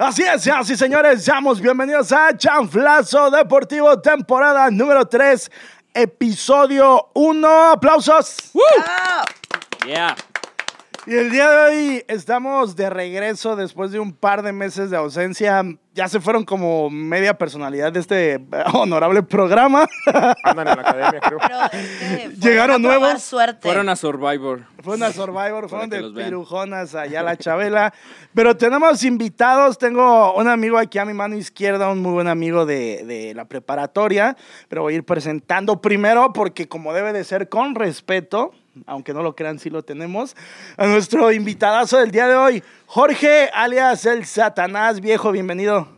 Así es, y señores, seamos bienvenidos a Chanflazo Deportivo, temporada número 3, episodio 1. ¡Aplausos! Yeah. Y el día de hoy estamos de regreso después de un par de meses de ausencia. Ya se fueron como media personalidad de este honorable programa. Andan en la academia, creo. Pero es que fueron Llegaron a nuevos. Suerte. Fueron a Survivor. Fueron a Survivor, fueron de pirujonas allá a la Chabela. Pero tenemos invitados. Tengo un amigo aquí a mi mano izquierda, un muy buen amigo de, de la preparatoria. Pero voy a ir presentando primero porque como debe de ser con respeto, aunque no lo crean, sí lo tenemos, a nuestro invitadazo del día de hoy, Jorge, alias el Satanás Viejo. Bienvenido.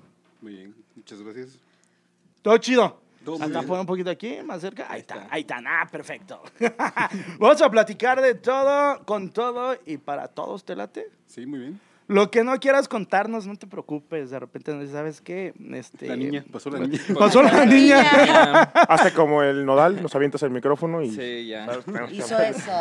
Muy bien, muchas gracias. Todo chido. Acá pon un poquito aquí, más cerca. Ahí está, ahí está. Ah, perfecto. Vamos a platicar de todo, con todo y para todos, ¿te late? Sí, muy bien. Lo que no quieras contarnos, no te preocupes. De repente, ¿sabes qué? Este, La niña, pasó la niña. Pasó la niña. Hazte como el nodal, nos avientas el micrófono y. Sí, ya. Hizo eso.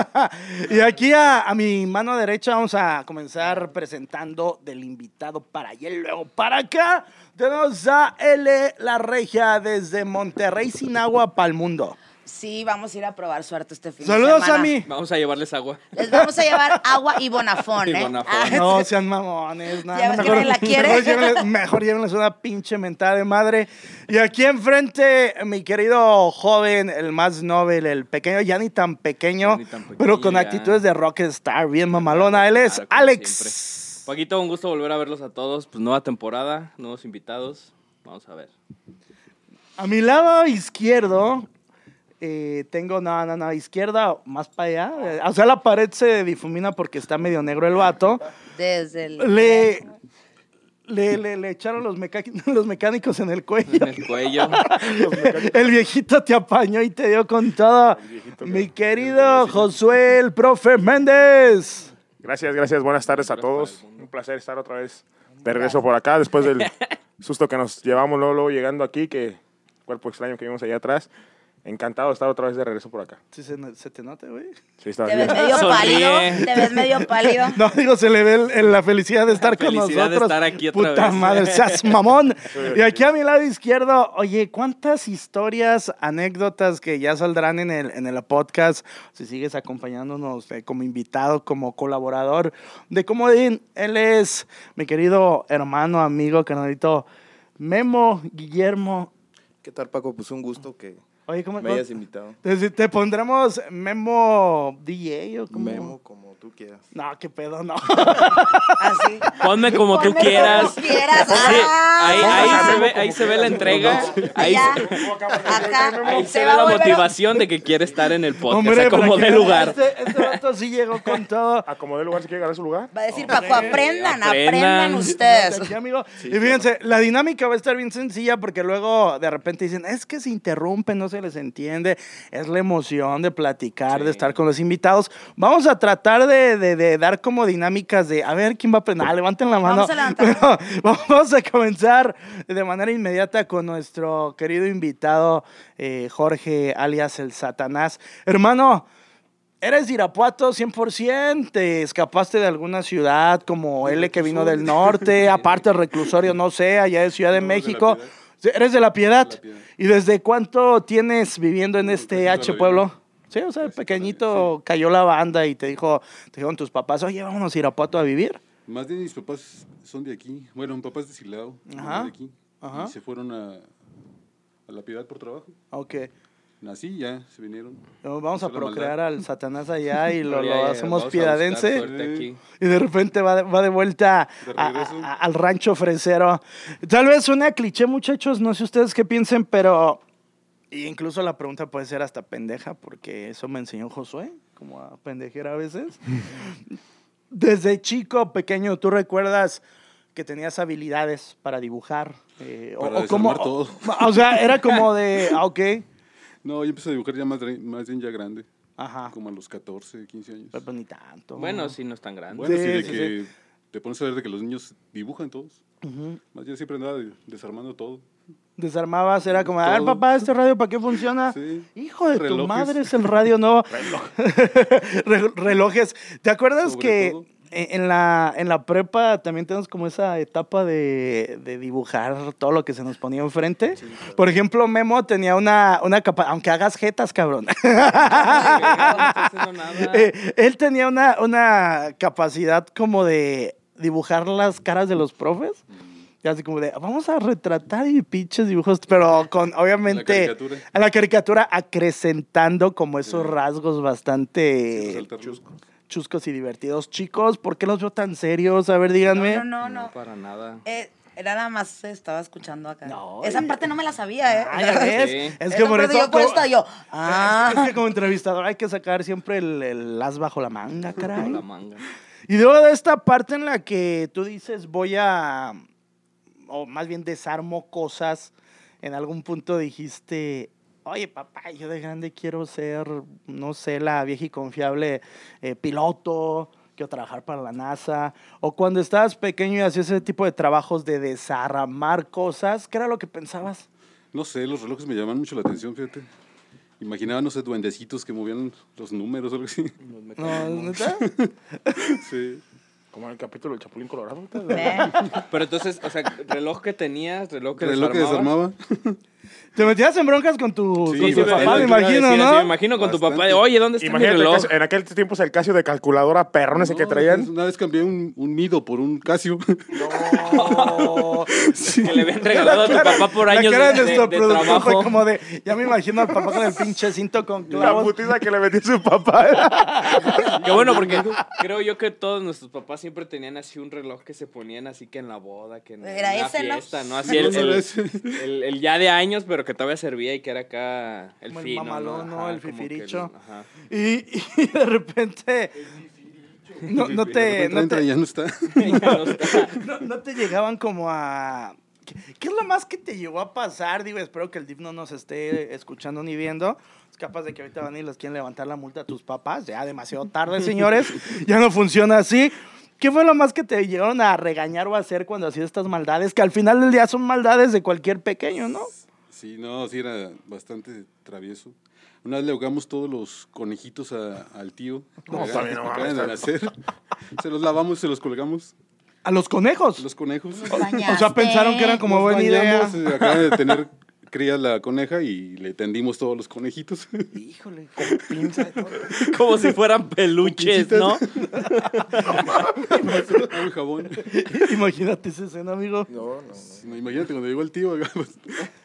y aquí a, a mi mano derecha vamos a comenzar presentando del invitado para allá y luego para acá. Tenemos a L. La Regia desde Monterrey, sin agua para el mundo. Sí, vamos a ir a probar suerte este fin de Saludos semana. a mí. Vamos a llevarles agua. Les vamos a llevar agua y bonafón, Y ¿eh? Bonafón. Ah, No sean mamones. No, Ya ves que nadie la quiere. Mejor llévenles, mejor llévenles una pinche mentada de madre. Y aquí enfrente, mi querido joven, el más noble, el pequeño, ya ni tan pequeño, Ya ni tan pequeño, pero con ya. actitudes de rockstar, bien mamalona. Él es Claro, Alex. Paquito, un gusto volver a verlos a todos. Pues nueva temporada, nuevos invitados. Vamos a ver. A mi lado izquierdo. Eh, tengo, no, no, no, izquierda, más para allá. O sea, la pared se difumina porque está medio negro el vato. Desde el... Le, le, le, le echaron los, mecánicos en el cuello. En el cuello. El viejito te apañó y te dio con todo. Mi que- querido Josué, el profe Méndez. Gracias, gracias. Buenas tardes a todos. Un placer estar otra vez de regreso por acá después del susto que nos llevamos luego, luego llegando aquí, que cuerpo extraño que vimos allá atrás. Encantado de estar otra vez de regreso por acá. Sí, se, se te nota, güey. Sí, está Te bien. ves medio Sonríe. pálido. Te ves medio pálido. No, digo, se le ve el- el- la felicidad de estar con felicidad de nosotros. estar aquí otra Puta vez. madre, seas mamón. Y aquí a mi lado izquierdo, oye, ¿cuántas historias, anécdotas que ya saldrán en el, en el podcast? Si sigues acompañándonos eh, como invitado, como colaborador de Comodín, él es mi querido hermano, amigo, carnalito Memo Guillermo. ¿Qué tal, Paco? Pues un gusto que Oye, ¿cómo me hayas invitado. te, te pondremos Memo DJ o como Memo, como tú quieras. No, qué pedo, no. Así. Ponme como tú Ponme quieras. como quieras. Sí, Ah, ahí, ahí se ve, ahí se ve la entrega. Ahí, Allá. se- Acá. ahí se ve la motivación de que quiere estar en el podcast. Hombre, como para de que- lugar. Este, este vato sí llegó con todo. Acomodé lugar si quiere ganar su lugar. Va a decir Paco, aprendan, aprendan. aprendan ustedes. Aquí, amigo. y fíjense, la dinámica va a estar bien sencilla porque luego de repente dicen, es que se interrumpe, no se les entiende. Es la emoción de platicar, de estar con los invitados. Vamos a tratar de, de- de dar como dinámicas de, a ver, ¿quién va a aprender? Ah, levanten la mano. Vamos a levantar. Pero vamos a comenzar de manera inmediata con nuestro querido invitado, eh, Jorge, alias el Satanás. Hermano, Eres de Irapuato 100%, te escapaste de alguna ciudad como L que vino del norte, aparte del reclusorio, no sé, allá de Ciudad de No, México. Eres de La Piedad. De La Piedad. ¿Y desde cuánto tienes viviendo en este toda H pueblo? Sí, o sea, la pequeñito cayó la banda y te dijo, te dijeron tus papás, oye, vámonos a Irapuato a vivir. Más de mis papás son de aquí. Bueno, mi papá es de Silao, Ajá. de aquí. Ajá. Y se fueron a, a La Piedad por trabajo. Ok. Nací ya, se vinieron. Vamos a procrear maldad. al Satanás allá y lo, hacemos piedadense. aquí. Y de repente va de, va de vuelta De a- regreso. a- al rancho fresero. Tal vez suene a cliché, muchachos, no sé ustedes qué piensen, pero y incluso la pregunta puede ser hasta pendeja, porque eso me enseñó Josué, como a pendejer a veces. Desde chico, pequeño, ¿tú recuerdas que tenías habilidades para dibujar? Eh, Para o, como, todo. o sea, era como de, ah, ok, No, yo empecé a dibujar ya más, más bien ya grande. ajá, Como a los 14, 15 años. pero ni tanto. Bueno, sí, no es tan grande. Bueno, sí, Sí, de sí, que te pones a ver de que los niños dibujan todos. Ujú. Más yo siempre andaba de- desarmando todo. Desarmabas, era como, a ver, papá, ¿este radio para qué funciona? Sí. Hijo de tu madre, es el radio, no. Re- relojes. ¿Te acuerdas Sobre que todo. en la, en la prepa también tenemos como esa etapa de, de dibujar todo lo que se nos ponía enfrente. Por ejemplo, Memo tenía una, una capa, aunque hagas jetas, cabrón. No estoy haciendo nada. Eh, él tenía una, una capacidad como de dibujar las caras de los profes. Y así como de, vamos a retratar y pinches dibujos, pero con, obviamente, caricatura. a la caricatura acrecentando como esos Sí. rasgos bastante resaltarlo. chuscos y divertidos. Chicos, ¿por qué los veo tan serios? A ver, díganme. No, no, no. No, no. para nada. Eh, era nada más estaba escuchando acá. No, Esa y- parte no me la sabía, ¿eh? Ah, ya ves. Sí. Es Esa que por eso. yo como- yo. Es Ah. que- es que como entrevistador hay que sacar siempre el, el as bajo la manga, caray. la manga. Y luego de esta parte en la que tú dices voy a, o más bien desarmo cosas, en algún punto dijiste, oye papá, yo de grande quiero ser, no sé, la vieja y confiable eh, piloto, quiero trabajar para la NASA, o cuando estabas pequeño y hacías ese tipo de trabajos de desarmar cosas, ¿qué era lo que pensabas? No sé, los relojes me llaman mucho la atención, fíjate. Imaginaba, no sé, duendecitos que movían los números o algo así. No. ¿neta? Sí. Como en el capítulo del Chapulín Colorado. Pero entonces, o sea, reloj que tenías, reloj que reloj que desarmabas. desarmaba. Te metías en broncas con tu, Sí, con tu papá, me es imagino, ¿no? Me imagino con tu papá. Oye, ¿dónde está Imagínate, el reloj? Casio- en aquel tiempo el Casio de calculadora perrón ese que No, traían. Una vez cambié un, un Mido por un Casio. No. Que le habían regalado a tu papá por La años cara de, de nuestro de- fue como de, ya me imagino al papá con el pinche cinto con La clavos. putiza que le metió su papá. Qué bueno, porque creo yo que todos nuestros papás siempre tenían así un reloj que se ponían así que en la boda, que en, Era en la ese, ¿no? fiesta, ¿no? Así el, No, no el- el- el ya de años, pero que todavía servía y que era acá el Como el fino, mamalón, ¿no? Ajá, El fifiricho. ajá. Y, y de repente, no, no De te, no, te, ya no está. Ya no está. no- no te llegaban como a... ¿Qué, qué es lo más que te llegó a pasar? Digo, espero que el DIF no nos esté escuchando ni viendo. Es capaz de que ahorita van y les quieren levantar la multa a tus papás. Ya demasiado tarde, señores. ya no funciona así. ¿Qué fue lo más que te llegaron a regañar o a hacer cuando hacías estas maldades? Que al final del día son maldades de cualquier pequeño, ¿no? Sí, no, sí era bastante travieso. Una vez le ahogamos todos los conejitos a- al tío. No, también no acaban mames, de nacer. Se los lavamos, se los colgamos. A los conejos. Los conejos. O sea, pensaron que era como Nos buena idea. bañamos, eh, Acaba de tener cría la coneja y le tendimos todos los conejitos. Híjole, con pinza y todo. Como si fueran peluches, ¿no? Y jabón. Imagínate esa escena, amigo. No, no, no. No, Imagínate cuando llegó el tío. pues,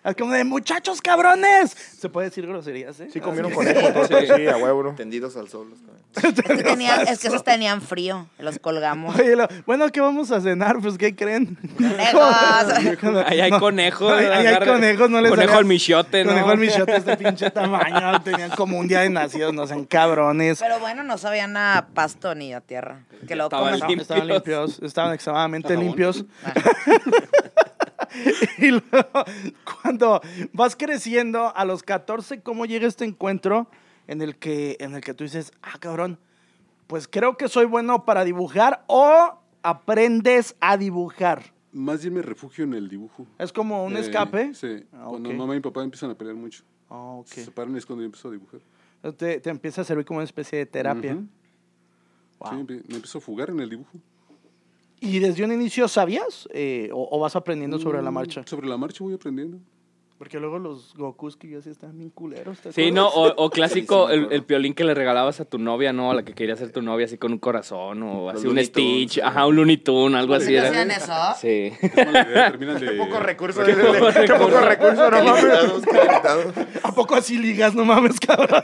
Es como de muchachos cabrones. ¿Se puede decir groserías, eh? Sí comieron conejo, todo. Sí, a huevo, ¿no? Tendidos al sol. los. Es que, tenían- es que esos tenían frío. Los colgamos. Oye, lo- bueno, ¿qué vamos a cenar? Pues, ¿qué creen? Conejos. Ahí hay No, conejos. Ahí, hay conejos, no les Conejo al michote, ¿no? Conejo al michote, este pinche tamaño. Tenían como un día de nacidos, no sean cabrones. Pero bueno, no sabían a pasto ni a tierra. Que lo Estaban limpios. Estaban limpios, estaban extremadamente limpios. Ah. y luego, cuando vas creciendo, a los 14, ¿cómo llega este encuentro en el que, en el que tú dices, ah, cabrón, pues creo que soy bueno para dibujar o aprendes a dibujar? Más bien me refugio en el dibujo. Es como un Eh, escape. Sí. Ah, Cuando ok. mamá y papá empiezan a pelear mucho. Ah, ok. Se separan y es cuando yo empiezo a dibujar. Te, te empieza a servir como una especie de terapia. Ujú. Wow. Sí, me empiezo a fugar en el dibujo. ¿Y desde un inicio sabías eh, o, o vas aprendiendo sobre la Mm, marcha? Sobre la marcha voy aprendiendo. Porque luego los Gokus que yo hacía están bien culeros. ¿te Sí, no, o, o clásico, el, el piolín que le regalabas a tu novia, ¿no? A la que quería ser tu novia, así con un corazón, o Los así un Stitch, Tunes, ajá, un Looney Tune, algo así. ¿Sí Era. hacían eso? Sí. Es mala idea, terminan de... Poco recurso. Qué poco recurso, no mames. ¿A poco así ligas? No mames, cabrón.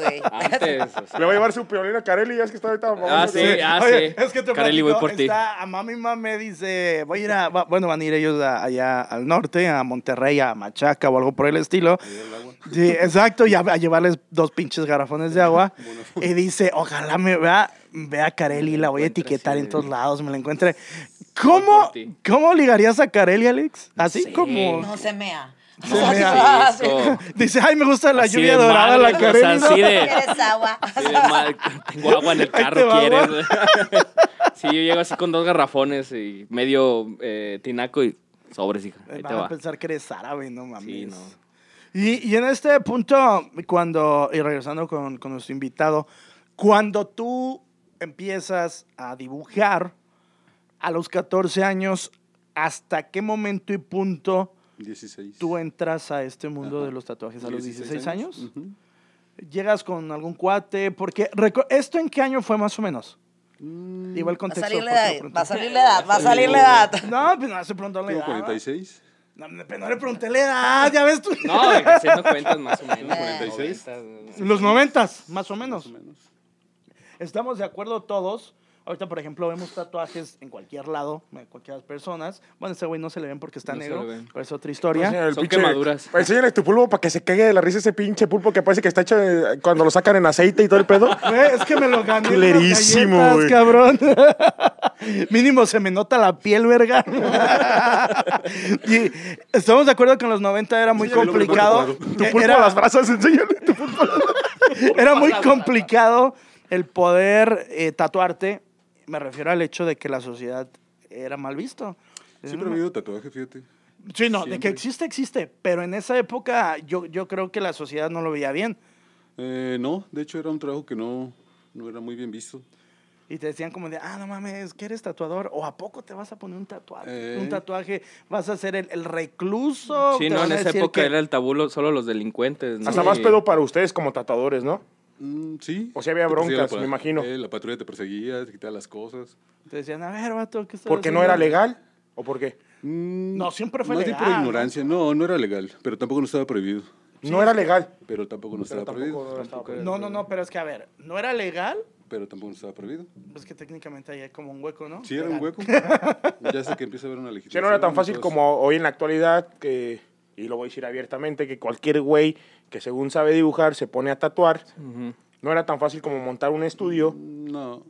Güey. Antes, o sea. Le voy a llevar su piolín a Carelli, ya es que está ahorita. Ah, sí, ah, Oye, sí. Es que te Carelli, voy por ti. a mami me dice, voy a ir a, bueno, van a ir ellos a- allá al norte, a Monterrey, a Machaca o algo por el estilo. Sí, exacto, y a, a llevarles dos pinches garrafones de agua. Y dice, ojalá me vea, vea a Carelli, la voy a etiquetar en todos lados, me la encuentre. ¿Cómo. ¿Cómo ligarías a Carelli, Alex? Así Sí. como... No se mea. Se como- Dice, ay, me gusta la Así lluvia dorada, la madre, o así de- ¿Quieres agua? Sí, de mal, tengo agua en el carro, va ¿quieres? sí, yo llego así con dos garrafones y medio eh, tinaco y sobres, hija. Ahí te Van a va. pensar que eres árabe, no mames. Sí, no. Y, y en este punto, cuando, y regresando con, con nuestro invitado, cuando tú empiezas a dibujar a los 14 años, ¿hasta qué momento y punto 16. tú entras a este mundo Ajá. de los tatuajes? ¿A los 16 años? ¿Llegas con algún cuate? Porque, ¿esto en qué año fue más o menos? Mm, Igual Va a contexto. salir la ¿por qué lo edad, va a salir la edad, va a salir la edad. No, pues no hace pronto la edad. ¿va? 46. No, no, pero no le pregunté la edad, ya ves tú. No, haciendo cuentas más o menos. 46. 90, Los noventas, más o menos. Más o menos. Estamos de acuerdo todos. Ahorita, por ejemplo, vemos tatuajes en cualquier lado, de cualquier personas. Bueno, ese güey no se le ven porque está No negro, pero es otra historia. Enseña el Son pinche- quemaduras. Pues enséñale tu pulpo para que se cague de la risa ese pinche pulpo que parece que está hecho cuando lo sacan en aceite y todo el pedo. Güey, es que me lo gané. en galletas, güey. cabrón. Mínimo se me nota la piel, verga. y estamos de acuerdo que en los 90 era muy complicado. Tu pulpo Era- a las brasas, enséñale tu pulpo. era muy complicado el poder eh, tatuarte. Me refiero al hecho de que la sociedad era mal visto. Siempre ha habido tatuaje, fíjate. Sí, no, de que Siempre. existe, existe. Pero en esa época yo, yo creo que la sociedad no lo veía bien. Eh, no, de hecho era un trabajo que no, no era muy bien visto. Y te decían como de, ah, no mames, que eres tatuador. ¿O a poco te vas a poner un tatuaje? Eh. Un tatuaje, vas a ser el, el recluso. Sí, no, en esa época que- era el tabú lo- solo los delincuentes. ¿no? Hasta Y- más pedo para ustedes como tatuadores, ¿no? Mm, sí. O sea, había broncas, me imagino. eh, la patrulla te perseguía, te quitaba las cosas. Te decían, a ver, vato, ¿qué estás ¿Porque no haciendo?" era legal? ¿O por qué? Mm, No, siempre fue más legal, por ¿no? ignorancia. ¿no? no, era legal, pero tampoco no estaba prohibido. No era legal. Pero tampoco no Pero estaba tampoco prohibido. no estaba prohibido. No, no, no, pero es que, a ver, ¿no era legal? Pero tampoco no estaba prohibido. Pues que técnicamente ahí hay como un hueco, ¿no? Sí, era un hueco. ya sé que empieza a haber una Sí, legislación. no era tan fácil como hoy en la actualidad, que, y lo voy a decir abiertamente, que cualquier güey que según sabe dibujar se pone a tatuar. Ujú. No era tan fácil como montar un estudio. No,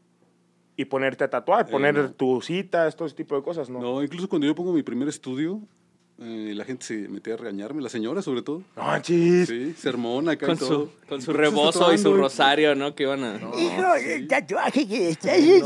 y ponerte a tatuar, Eh, poner no. tus citas, todo ese tipo de cosas, ¿no? no, incluso cuando yo pongo mi primer estudio, eh, la gente se metía a regañarme, la señora sobre todo. No, chis. Sí, sermón acá Con y todo. su, con su ¿Por qué estás rebozo y su rosario, ¿no? Que iban a... Hijo, el tatuaje que estás Y,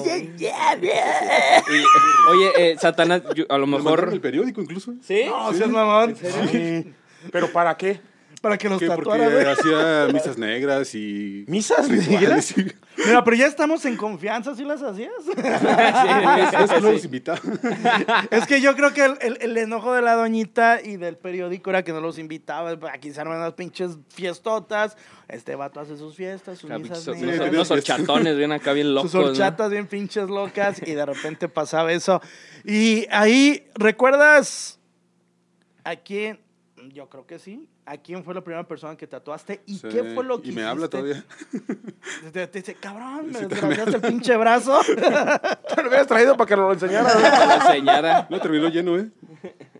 oye, eh, Satanás, yo- a lo Me mejor... el periódico incluso. ¿Sí? No, seas mamón. Sí. ¿Pero para qué? Para que los Que porque tatuara, güey. hacía misas negras y ¿Misas negras? Mira, pero ya estamos en confianza, ¿sí las hacías? Es que no los invitaba. es que yo creo que el, el- el enojo de la doñita y del periódico era que no los invitaba. Aquí se arman unas pinches fiestotas. Este vato hace sus fiestas, sus misas negras, Sí, unos horchatones bien acá, bien locos, sus ¿no? horchatas bien pinches locas y de repente pasaba eso. Y ahí, ¿recuerdas a quién? Yo creo que sí. ¿A quién fue la primera persona que tatuaste? ¿Y Sí, qué fue lo que Y me habla todavía. Te, te dice, cabrón, me Sí, desgraciaste el pinche brazo. Te lo hubieras traído para que lo enseñara. Que la enseñara. No, terminó lleno, ¿eh?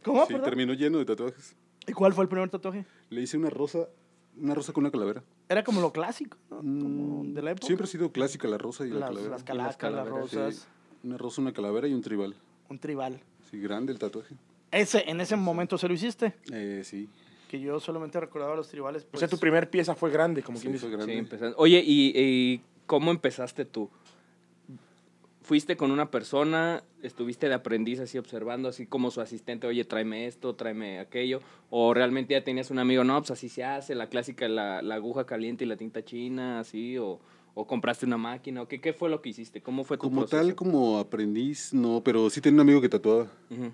¿Cómo? Sí, perdón? terminó lleno de tatuajes. ¿Y cuál fue el primer tatuaje? Le hice una rosa, una rosa con una calavera. Era como lo clásico, ¿no? Como de la época. Siempre ha sido clásica la rosa y la las, calavera. las calacas, las calaveras, rosas, una rosa, una calavera y un tribal. un tribal. Sí, grande el tatuaje. Ese, en ese momento se lo hiciste. Eh, sí. Que yo solamente recordaba los tribales. O Pues, sea, tu primer pieza fue grande, como Sí, quien dice. grande. Sí, empezando. Oye, ¿y, y cómo empezaste tú? ¿Fuiste con una persona, estuviste de aprendiz así observando, así como su asistente, oye, tráeme esto, tráeme aquello? ¿O realmente ya tenías un amigo, no, pues así se hace, la clásica, la, la aguja caliente y la tinta china, así? ¿O, o compraste una máquina? ¿O qué, qué fue lo que hiciste? ¿Cómo fue tu Como proceso? tal, como aprendiz, no, pero sí tenía un amigo que tatuaba. Ujú.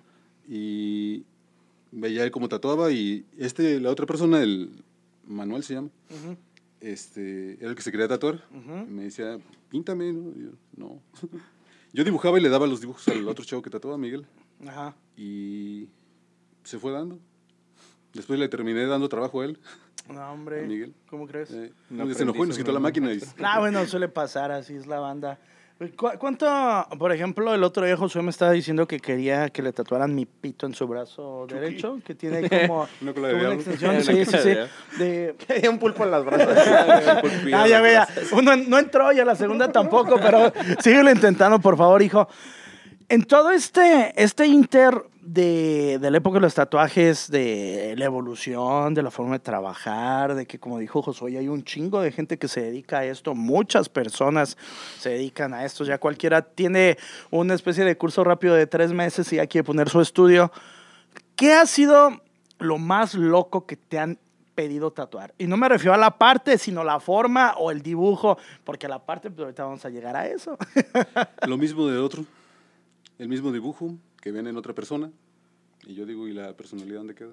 Y veía él cómo tatuaba y este, la otra persona, el Manuel se llama, este, era el que se quería tatuar. me decía, píntame, ¿no? Yo, no. Yo dibujaba y le daba los dibujos al otro chavo que tatuaba, Miguel. Ajá. Y se fue dando. Después le terminé dando trabajo a él. No, hombre. A Miguel. ¿Cómo crees? Eh, se enojó y nos quitó la máquina. Y, Ah, bueno, suele pasar, así es la banda. ¿Cu- ¿Cuánto, por ejemplo, el otro día Josué me estaba diciendo que quería que le tatuaran mi pito en su brazo derecho, que tiene ahí como, Una como extensión, sí, sí, sí, de un pulpo en las brazos. Ah, ya veía. Uno no entró y a la segunda tampoco, pero síguelo intentando, por favor, hijo. En todo este, este inter de, de la época de los tatuajes, de la evolución, de la forma de trabajar, de que, como dijo Josué, hay un chingo de gente que se dedica a esto, muchas personas se dedican a esto, ya cualquiera tiene una especie de curso rápido de tres meses y ya quiere poner su estudio. ¿Qué ha sido lo más loco que te han pedido tatuar. Y no me refiero a la parte, sino la forma o el dibujo, porque la parte, pues ahorita vamos a llegar a eso. Lo mismo de otro, el mismo dibujo que ven en otra persona. Y yo digo, ¿y la personalidad dónde queda?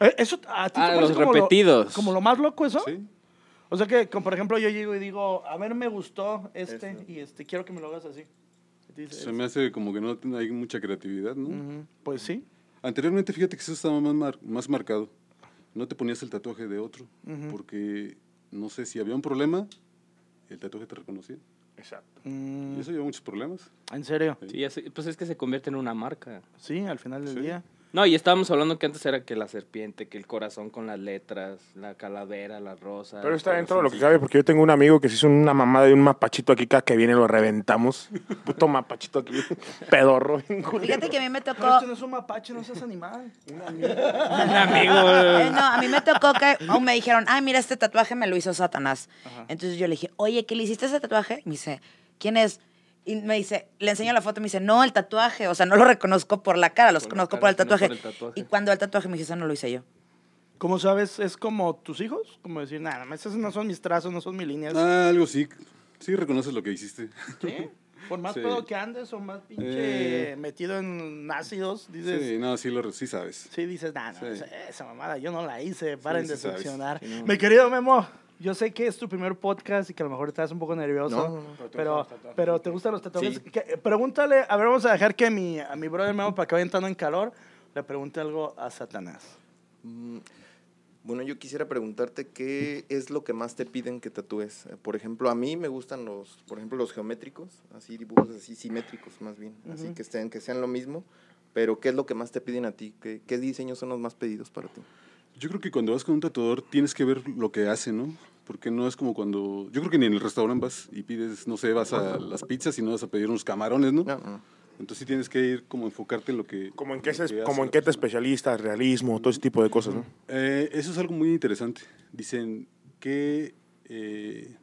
Eh, Eso a ti te Ah, parece los como lo- repetidos. como lo más loco eso? Sí. O sea que, como por ejemplo, yo llego y digo, a ver, me gustó este, Este. y este, quiero que me lo hagas así. Dices, Se me hace como que no hay mucha creatividad, ¿no? "Ujú, Pues sí. Anteriormente, fíjate que eso estaba más, mar- más marcado. No te ponías el tatuaje de otro, porque no sé si había un problema, el tatuaje te reconocía. Exacto. Mm, Y eso lleva muchos problemas. ¿En serio? Sí, pues es que se convierte en una marca. Sí, al final del Sí. día. No, y estábamos hablando que antes era que la serpiente, que el corazón con las letras, la calavera, la rosa. Pero está dentro de lo que cabe, porque yo tengo un amigo que se hizo una mamada de un mapachito aquí, cada que viene lo reventamos. Puto mapachito aquí, pedorro. Fíjate que a mí me tocó. Pero este no es un mapache, no seas animal. Un amigo. Eh, no, a mí me tocó que oh, me dijeron, ay, mira, este tatuaje me lo hizo Satanás. Entonces yo le dije, oye, ¿qué le hiciste ese tatuaje? Y me dice, ¿quién es? Y me dice, le enseño la foto y me dice, no, el tatuaje. O sea, no lo reconozco por la cara, los Por conozco cara, por el sino por tatuaje. el tatuaje. Y cuando el tatuaje me dice, eso no lo hice yo. ¿Cómo sabes? ¿Es como tus hijos? Como decir, nada, esos no son mis trazos, no son mis líneas. Ah, algo sí. Sí reconoces lo que hiciste. ¿Sí? Por más Sí. pedo que andes o más pinche Eh. metido en ácidos, dices... Sí, no, sí, lo, sí sabes. Sí, dices, nah, no, Sí. esa, mamada yo no la hice, paren Sí, de decepcionar. Sí, no. Mi querido Memo, yo sé que es tu primer podcast y que a lo mejor estás un poco nervioso, No, no, no. pero, pero te gustan los tatuajes. Sí. Que- pregúntale, a ver, vamos a dejar que mi, a mi brother Memo, para que vaya entrando en calor, le pregunte algo a Satanás. Mm, Bueno, yo quisiera preguntarte qué es lo que más te piden que tatúes. Eh, Por ejemplo, a mí me gustan los, por ejemplo, los geométricos, así dibujos así simétricos más bien, así que estén, que sean lo mismo. Pero ¿qué es lo que más te piden a ti? ¿Qué, qué diseños son los más pedidos para ti? Yo creo que cuando vas con un tatuador tienes que ver lo que hace, ¿no? Porque no es como cuando... Yo creo que ni en el restaurante vas y pides, no sé, vas a las pizzas y no vas a pedir unos camarones, ¿no? No, no. Entonces sí tienes que ir como enfocarte en lo que... Como en qué, que como en qué te especialistas, realismo, todo ese tipo de cosas, ¿no? Eh, eso es algo muy interesante. Dicen, ¿qué, eh,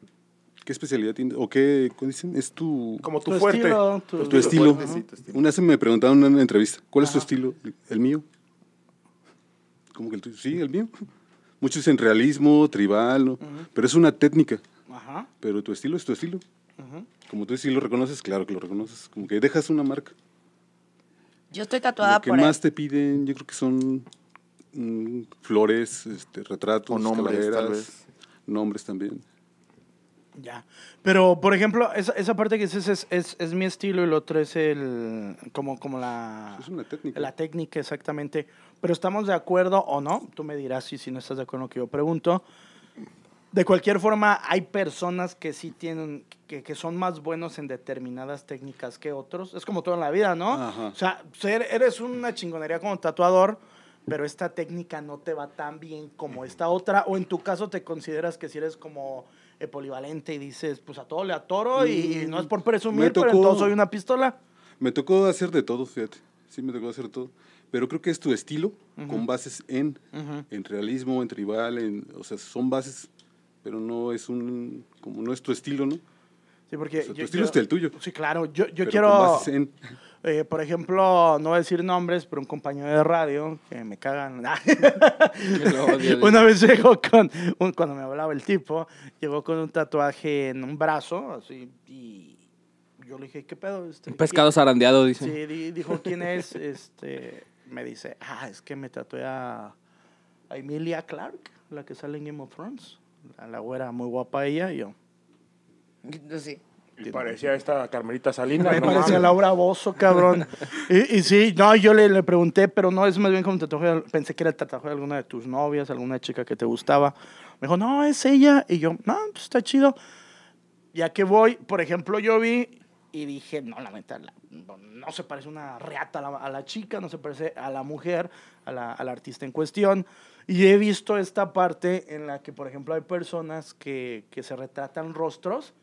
¿qué especialidad tienes? ¿O qué, ¿cómo dicen? Es tu, Como tu, Tu fuerte. estilo, tu- tu estilo. fuerte, sí, tu estilo. Una vez me preguntaron en una entrevista, ¿cuál es tu estilo? ¿El mío? ¿Cómo que el tuyo? Sí, el mío. Muchos dicen realismo, tribal, ¿no? Pero es una técnica. Ajá. Pero tu estilo es tu estilo. Como tú sí lo reconoces, claro que lo reconoces. Como que dejas una marca. Yo estoy tatuada Lo que por más te piden, yo creo que son mm, flores, este, retratos, O nombres, tal calaveras, vez. nombres también. Ya. Pero, por ejemplo, esa, esa parte que dices es, es, es mi estilo y el otro es el. como, como la. Es una técnica. La técnica, exactamente. Pero estamos de acuerdo o no. Tú me dirás si, si no estás de acuerdo con lo que yo pregunto. De cualquier forma, hay personas que sí tienen, que, que son más buenos en determinadas técnicas que otros. Es como todo en la vida, ¿no? Ajá. O sea, eres una chingonería como tatuador, pero esta técnica no te va tan bien como esta otra. O en tu caso te consideras que si eres como eh, polivalente y dices, pues a todo le atoro y, Mm, no es por presumir, me pero tocó- entonces soy una pistola. Me tocó hacer de todo, fíjate. Sí, me tocó hacer de todo. Pero creo que es tu estilo con bases en, Ujú. en realismo, en tribal, en, o sea, son bases, pero no es un, como no es tu estilo, ¿no? Sí, porque O sea, tu yo- estilo yo- es el tuyo. Sí, claro. Yo, yo quiero, en. eh, por ejemplo, no voy a decir nombres, pero un compañero de radio que me cagan. Una vez llegó con, un- cuando me hablaba el tipo, llegó con un tatuaje en un brazo, así, y yo le dije, ¿qué pedo? Este, Un pescado zarandeado, dice. Sí, di- dijo, ¿quién es? Este, me dice, ah, es que me tatué a, a Emilia Clark, la que sale en Game of Thrones. La, la güera, muy guapa ella, y yo. Sí. Y parecía esta Carmelita Salinas. Me no parecía mames. Laura Bozo, cabrón. y, y sí, no, yo le, le pregunté, pero no, es más bien como un tatuaje. Pensé que era el tatuaje de alguna de tus novias, alguna chica que te gustaba. Me dijo, no, es ella. Y yo, no, pues está chido. Ya que voy, por ejemplo, yo vi y dije, no, la neta, la- no, no se parece una reata a la, a la chica, no se parece a la mujer, a la, al artista en cuestión. Y he visto esta parte en la que, por ejemplo, hay personas que, que se retratan rostros.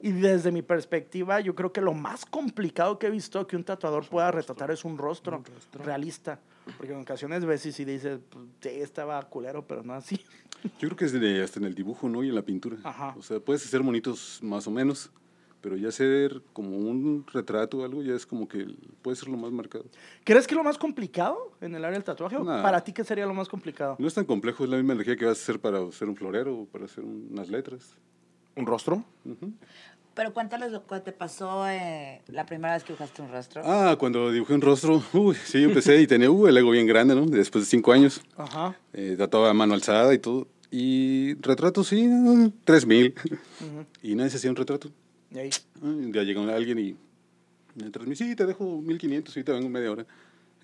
Y desde mi perspectiva, yo creo que lo más complicado que he visto que un tatuador pueda retratar es un rostro, realista. Porque en ocasiones ves y si dices, pues, sí, estaba culero, pero no así. Yo creo que es de, hasta en el dibujo, ¿no? Y en la pintura. Ajá. O sea, puedes hacer monitos más o menos, Pero ya ser como un retrato o algo, ya es como que puede ser lo más marcado. ¿Crees que es lo más complicado en el área del tatuaje? ¿O No. ¿Para ti qué sería lo más complicado? No es tan complejo, es la misma energía que vas a hacer para hacer un florero o para hacer un- unas letras. ¿Un rostro? Ujú. Pero cuéntales lo que te pasó eh, la primera vez que dibujaste un rostro. Ah, cuando dibujé un rostro, uy, sí, yo empecé y tenía uh, el ego bien grande, ¿no? Después de cinco años, Ajá. eh, tatuaba a mano alzada y todo. Y retratos, sí, uh, tres mil. Y nadie se hacía un retrato. Y ahí. Ah, día llegó alguien y me transmitió, sí, te dejo 1500, ahorita vengo en media hora.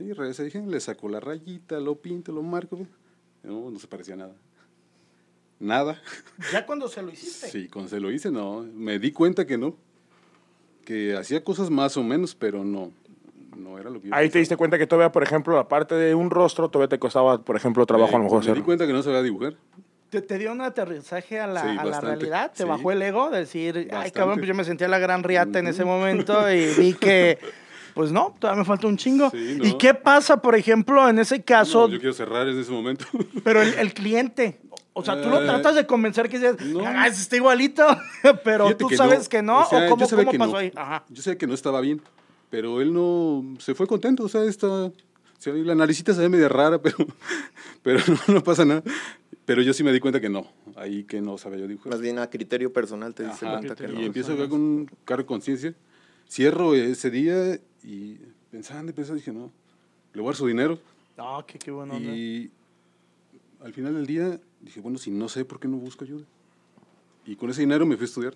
Y regresé, dije, le saco la rayita, lo pinto, lo marco. No, no se parecía a nada. Nada. Ya cuando se lo hiciste. Sí, cuando se lo hice, no. Me di cuenta que no. Que hacía cosas más o menos, pero no. No era lo que yo Ahí te diste cuenta que todavía, por ejemplo, la parte de un rostro todavía te costaba, por ejemplo, trabajo a lo Me- mejor Me di hacerlo. cuenta que no sabía dibujar. ¿Te, te dio un aterrizaje a la, Sí, a la realidad? ¿Te Sí. bajó el ego? Decir, ay, cabrón, pues yo me sentía la gran riata en ese momento y vi que, pues no, todavía me falta un chingo. Sí, no. ¿Y qué pasa, por ejemplo, en ese caso, No, yo quiero cerrar en ese momento. pero el, el cliente? O sea, tú lo Eh, tratas de convencer que dices, no. ah, está igualito, pero Fíjate tú que sabes que no, O sea, o cómo, cómo que pasó no. ahí. Ajá. Yo sabía que no estaba bien, pero él no se fue contento, o sea, está, la naricita se ve media rara, pero, pero no, no pasa nada. Pero yo sí me di cuenta que no, ahí que no sabía yo dibujar. Más bien a criterio personal te Ajá, cuenta que y no. empiezo a con un cargo de conciencia. Cierro ese día y pensando y pensando, dije, no, le voy a dar su dinero. No, qué, qué bueno. Y al final del día dije, bueno, si no sé, ¿por qué no busco ayuda? Y con ese dinero me fui a estudiar.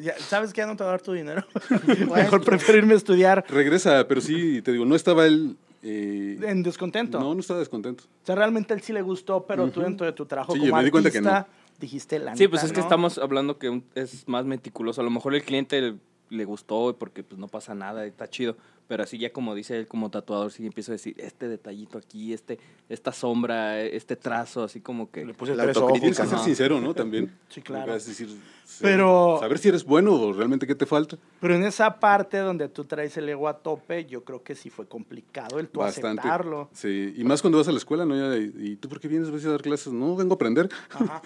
Ya, ¿Sabes que ya no te va a dar tu dinero? Mejor prefiero irme a estudiar Regresa, pero sí, te digo, no estaba él... eh, en descontento. no, no estaba descontento. O sea, realmente a él sí le gustó, pero tú dentro de tu trabajo Sí, como yo me di cuenta que no. dijiste la Sí, pues es que ¿no? estamos hablando que es más meticuloso. A lo mejor el cliente le, le gustó porque pues no pasa nada, está chido. Pero así ya como dice él como tatuador, sí empieza a decir, este detallito aquí, este, esta sombra, este trazo, así como que... Le puse La. Tienes que ser sincero, ¿no? También. Sí, claro. Es decir, Pero- Saber si eres bueno o realmente qué te falta. Pero en esa parte donde tú traes el ego a tope, yo creo que sí fue complicado el tú Bastante. aceptarlo. Sí, y más cuando vas a la escuela, ¿no? Ya, y, ¿y tú por qué vienes vas a dar clases? No, vengo a aprender. Ajá.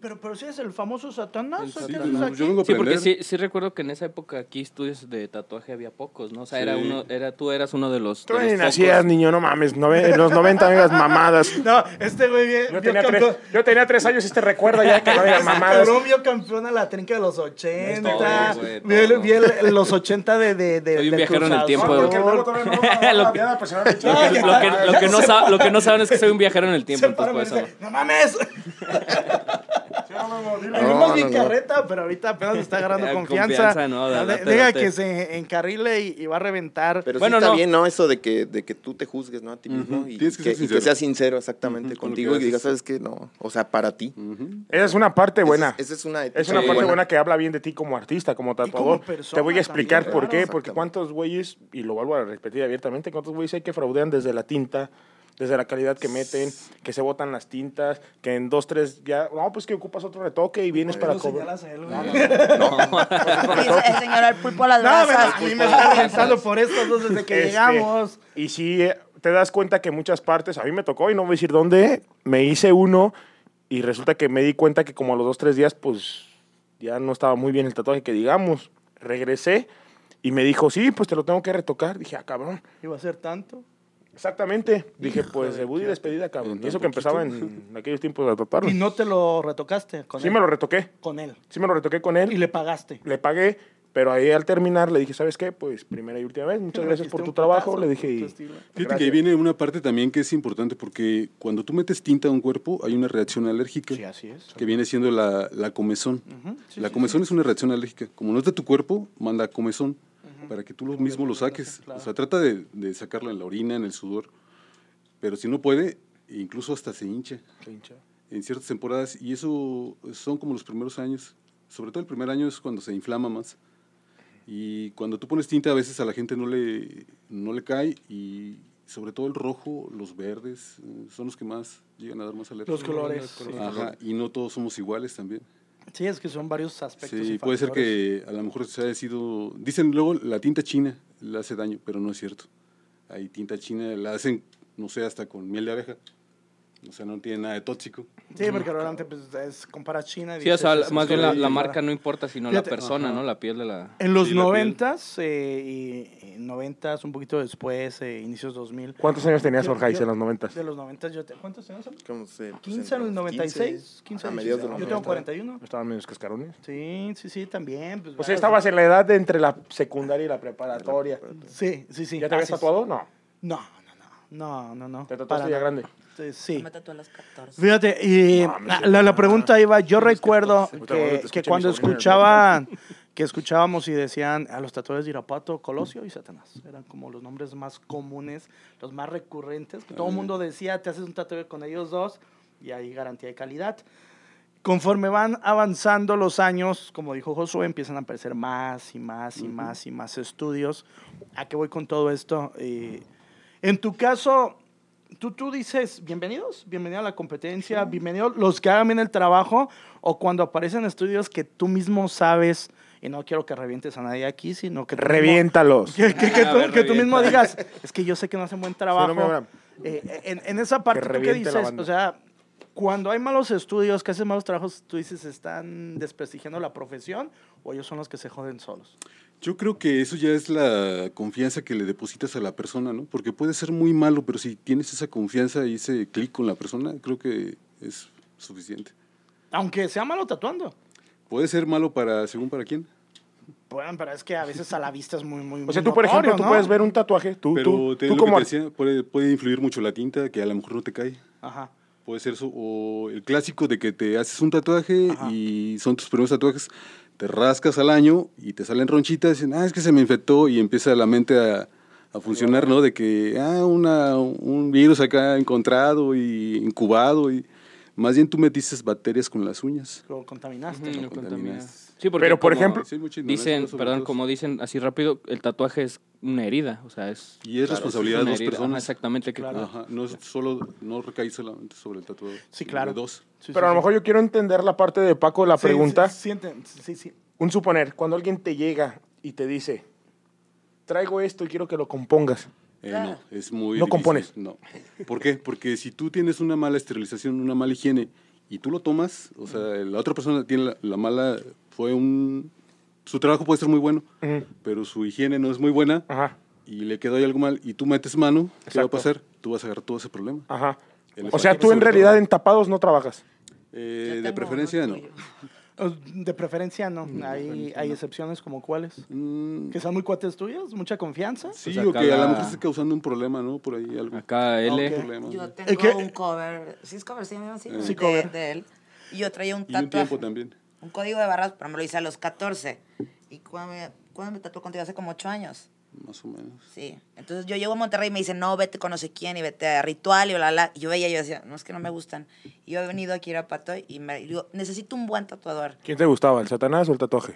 Pero, pero si es el famoso Satanás. El ¿o qué Satanás. haces No, aquí? yo vengo a Sí, aprender. porque sí, sí recuerdo que en esa época aquí estudios de tatuaje había pocos, ¿no? O sea, era Sí. Uno, era, tú eras uno de los... Tú de los ni focos. nacías, niño, no mames. nove- en los 90 vengas mamadas. No, este güey bien, Yo tenía, tres, yo tenía tres años y te recuerda ya que no digas mamadas. Cabrón vio campeón a la trinca de los 80. Todo, güey, vi todo. vi el- los 80 de, de, de Soy un viajero en el tiempo, no, no, Lo no, que- no no saben es que soy un viajero en el tiempo, Se para entonces y me por eso. dice, ¡No! Venimos No, bien no, no. carreta, pero ahorita apenas está agarrando confianza. confianza, no, date, de- Deja date. que se encarrile y, y va a reventar. Pero Bueno, sí está no. bien, ¿no? Eso de que, de que tú te juzgues, ¿no? A ti mismo. Ujú. Y, Tienes que que, y sincero. seas sincero exactamente con lo contigo que y que digas. ¿sabes qué? No. O sea, para ti. Ujú. Esa es una parte buena. Esa es, esa es una Es una Sí. parte buena. buena que habla bien de ti como artista, como tatuador. persona Te voy a explicar también, por qué. claro. Porque cuántos güeyes, y lo vuelvo a repetir abiertamente, cuántos güeyes hay que fraudean desde la tinta, desde la calidad que meten, que se botan las tintas, que en dos, tres ya, no, pues que ocupas otro retoque y vienes para cobrar. él, güey. Dice el señor al pulpo a las No, me- brasas. a mí me está reventando por estos dos desde que Este, llegamos. Y sí, eh, te das cuenta que muchas partes, a mí me tocó y no voy a decir dónde, me hice uno y resulta que me di cuenta que como a los dos, tres días, pues ya no estaba muy bien el tatuaje, que digamos. Regresé y me dijo, sí, pues te lo tengo que retocar. Dije, ah, cabrón. Iba a ser tanto. Exactamente. Dije, Hijo pues de debut y despedida, cabrón. Y eso que empezaba en aquellos tiempos de tatuarlo. Y no te lo retocaste con Sí él. me lo retoqué. Con él. Sí me lo retoqué con él. Y le pagaste. le pagué, pero ahí al terminar le dije, ¿sabes qué? Pues primera y última vez, muchas gracias por tu trabajo. putazo, Le dije, y. Fíjate que ahí viene una parte también que es importante porque cuando tú metes tinta a un cuerpo hay una reacción alérgica. Sí, así es. que viene siendo la, la comezón. sí, la sí, comezón es una reacción alérgica. Como no es de tu cuerpo, manda comezón para que tú lo mismo lo saques. claro. O sea, trata de, de sacarlo en la orina, en el sudor. Pero si no puede, incluso hasta se hincha en ciertas temporadas. Y eso son como los primeros años. Sobre todo el primer año es cuando se inflama más. Y cuando tú pones tinta a veces a la gente no le, no le cae y sobre todo el rojo, los verdes, eh, son los que más llegan a dar más alergia. Los colores. Ajá, y no todos somos iguales también. Sí, es que son varios aspectos. Sí, y puede ser que a lo mejor se haya sido... Dicen luego la tinta china le hace daño, pero no es cierto. Hay tinta china, la hacen, no sé, hasta con miel de abeja. O sea, no tiene nada de tóxico. Sí, porque realmente pues, es compara China. y Sí, o sea, dices, más bien la, la marca no importa, sino Fíjate, la persona, ajá. ¿no? La piel de la... En los noventas eh, y noventas, un poquito después, eh, inicios 2000. ¿Cuántos años tenías, Jorge, yo- en los noventas? De los noventas, yo te, ¿cuántos? Sam? ¿Cómo se- pues, 15 en el 96, 15 a años. mediados de Yo los tengo 90. 41. Estaban medios cascarones. Sí, sí, sí, también. Pues, Pues vas- estabas en la edad de entre la secundaria y la preparatoria. Sí, sí, sí. ¿Ya te habías es. tatuado? No. No, no, no, no. ¿Te tatuaste ya grande? Sí, Sí. Me tatué a los 14. Fíjate, y No, la, la- pregunta iba, yo recuerdo que, que cuando sobrina, escuchaban, que escuchábamos y decían a los tatuadores de Irapato, Colosio y Satanás. Eran como los nombres más comunes, los más recurrentes, que todo el mundo decía, te haces un tatuaje con ellos dos y hay garantía de calidad. Conforme van avanzando los años, como dijo Josué, empiezan a aparecer más y más y más y más estudios. ¿A qué voy con todo esto? Eh, en tu caso, tú, tú dices, bienvenidos, bienvenido a la competencia, bienvenidos los que hagan bien el trabajo, o cuando aparecen estudios que tú mismo sabes, y no quiero que revientes a nadie aquí, sino que mismo- Reviéntalos. que, que- que A tú, ver, que tú mismo digas, es que yo sé que no hacen buen trabajo. no me hagan. Eh, en, en esa parte, ¿tú qué dices? O sea, cuando hay malos estudios, que hacen malos trabajos, tú dices, ¿están desprestigiando la profesión o ellos son los que se joden solos? Yo creo que eso ya es la confianza que le depositas a la persona, ¿no? Porque puede ser muy malo, pero si tienes esa confianza y ese clic con la persona, creo que es suficiente. Aunque sea malo tatuando. Puede ser malo para, según para quién. Bueno, pero es que a veces a la vista es muy, muy O sea, muy tú, por ejemplo, notorio, tú ¿no? puedes ver un tatuaje, tú, Pero tú, te- tú lo como... que te decía, puede, puede influir mucho la tinta, que a lo mejor no te cae. Ajá. Puede ser eso, o el clásico de que te haces un tatuaje Ajá. y son tus primeros tatuajes, te rascas al año y te salen ronchitas y dicen, ah, es que se me infectó y empieza la mente a, a funcionar, ¿no? De que, ah, una, un virus acá encontrado y incubado y más bien tú metiste bacterias con las uñas. Lo contaminaste. Sí, porque Pero, por como ejemplo- Sí, Dicen, perdón, como dicen así rápido, el tatuaje es una herida, o sea, es... Y es responsabilidad de dos herida, ajá, personas. exactamente. Que, Claro. Ajá, no es solo, no recae solamente sobre el tatuador. Sí, claro. De dos. Sí, Pero a lo mejor yo quiero entender la parte de Paco, la sí. pregunta. Sí, sí, sienten- sí, sí. Un suponer, cuando alguien te llega y te dice, traigo esto y quiero que lo compongas. Eh, Claro. No, es muy ¿No difícil, compones? No. ¿Por qué? Porque si tú tienes una mala esterilización, una mala higiene, y tú lo tomas, o sea, la otra persona tiene la, la mala, fue un... Su trabajo puede ser muy bueno, pero su higiene no es muy buena, Ajá, y le quedó ahí algo mal, y tú metes mano, ¿qué va a Exacto. pasar? Tú vas a agarrar todo ese problema. ajá. El O sea, tú en realidad todo. en tapados no trabajas. Eh, de preferencia, no. Eh, De preferencia no. Hay, hay excepciones como cuáles. Mm, Que sean muy cuates tuyos, mucha confianza. sí, Pues o acá que a lo la- mejor esté causando un problema, ¿no? Por ahí algo. Acá L. Ok. problema. Yo ¿no? tengo que- un cover. ¿Sí es cover? ¿Sí me llama así? Sí, de, cover. de él. Y yo traía un Y un tatuaje. tiempo también. Un código de barras, pero me lo hice a los 14. ¿Y cuando me, cuándo me tatuó contigo? Hace como 8 años. Más o menos. Sí. Entonces yo llego a Monterrey y me dicen, no, vete con no sé quién y vete a Ritual y bla, bla. Y yo veía, yo decía, no, es que no me gustan. Y yo he venido aquí a Irapato y me y digo, necesito un buen tatuador. ¿Quién te gustaba, el Satanás o el tatuaje?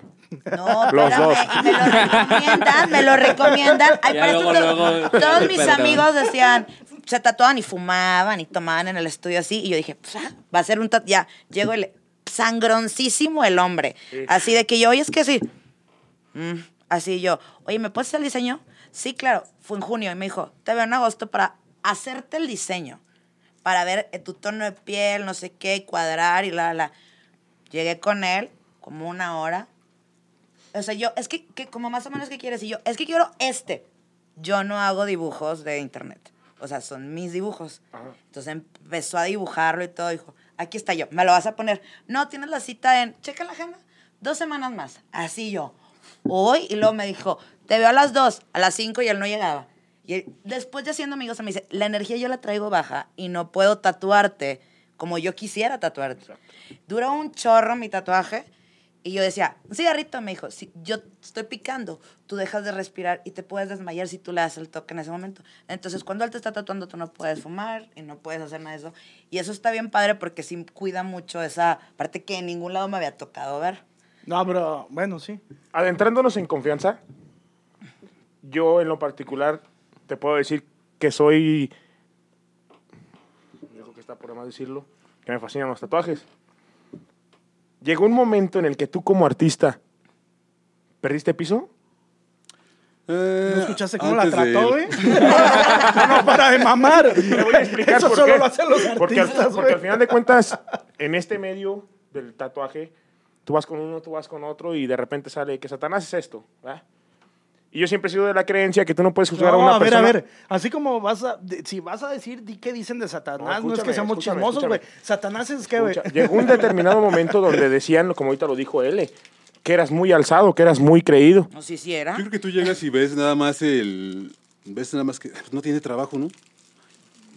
No, Los espérame, dos. y me lo recomiendan, me lo recomiendan. Ay, para luego, to- luego, todos mis perdón. amigos decían, se tatuaban y fumaban y tomaban en el estudio así. Y yo dije, va a ser un tatuaje. Ya, llego el sangroncísimo el hombre. Así de que yo, oye, es que sí. Mm, así yo, oye, ¿me puedes hacer el diseño? Sí, claro. Fue en junio y me dijo, te veo en agosto para hacerte el diseño. Para ver eh, tu tono de piel, no sé qué, cuadrar y la, la. Llegué con él como una hora. O sea, yo, es que, que como más o menos, ¿qué quieres? Y yo, es que quiero este. Yo no hago dibujos de internet. O sea, son mis dibujos. Entonces empezó a dibujarlo y todo. Dijo, aquí está yo, me lo vas a poner. No, tienes la cita en, checa la agenda, dos semanas más. Así yo, hoy. Y luego me dijo, te veo a las dos, a las cinco y él no llegaba. Y después ya siendo amigos, me dice, la energía yo la traigo baja y no puedo tatuarte como yo quisiera tatuarte. Duró un chorro mi tatuaje. Y yo decía, un cigarrito, me dijo, si yo estoy picando, tú dejas de respirar y te puedes desmayar si tú le das el toque en ese momento. Entonces, cuando él te está tatuando, tú no puedes fumar y no puedes hacer nada de eso. Y eso está bien padre porque sí cuida mucho esa parte que en ningún lado me había tocado ver. No, pero bueno, sí. Adentrándonos en confianza, yo en lo particular te puedo decir que soy, creo que está por demás decirlo, que me fascinan los tatuajes. Llegó un momento en el que tú como artista perdiste piso. Eh, ¿No escuchaste cómo la antes de- trató, güey? no para de mamar. Te voy a explicar Eso por solo qué. lo hacen los porque, al, artistas, porque al final de cuentas, en este medio del tatuaje, tú vas con uno, tú vas con otro y de repente sale que Satanás es esto, ¿verdad? Y yo siempre he sido de la creencia que tú no puedes juzgar a No, una a ver, persona. a ver. Así como vas a. de- si vas a decir, di qué dicen de Satanás. No, es que seamos chismosos, güey. Satanás es que, güey. Llegó un determinado momento donde decían, como ahorita lo dijo él, que eras muy alzado, que eras muy creído. No, sí, sí era. Yo creo que tú llegas y ves nada más el. Ves nada más que pues, no tiene trabajo, ¿no?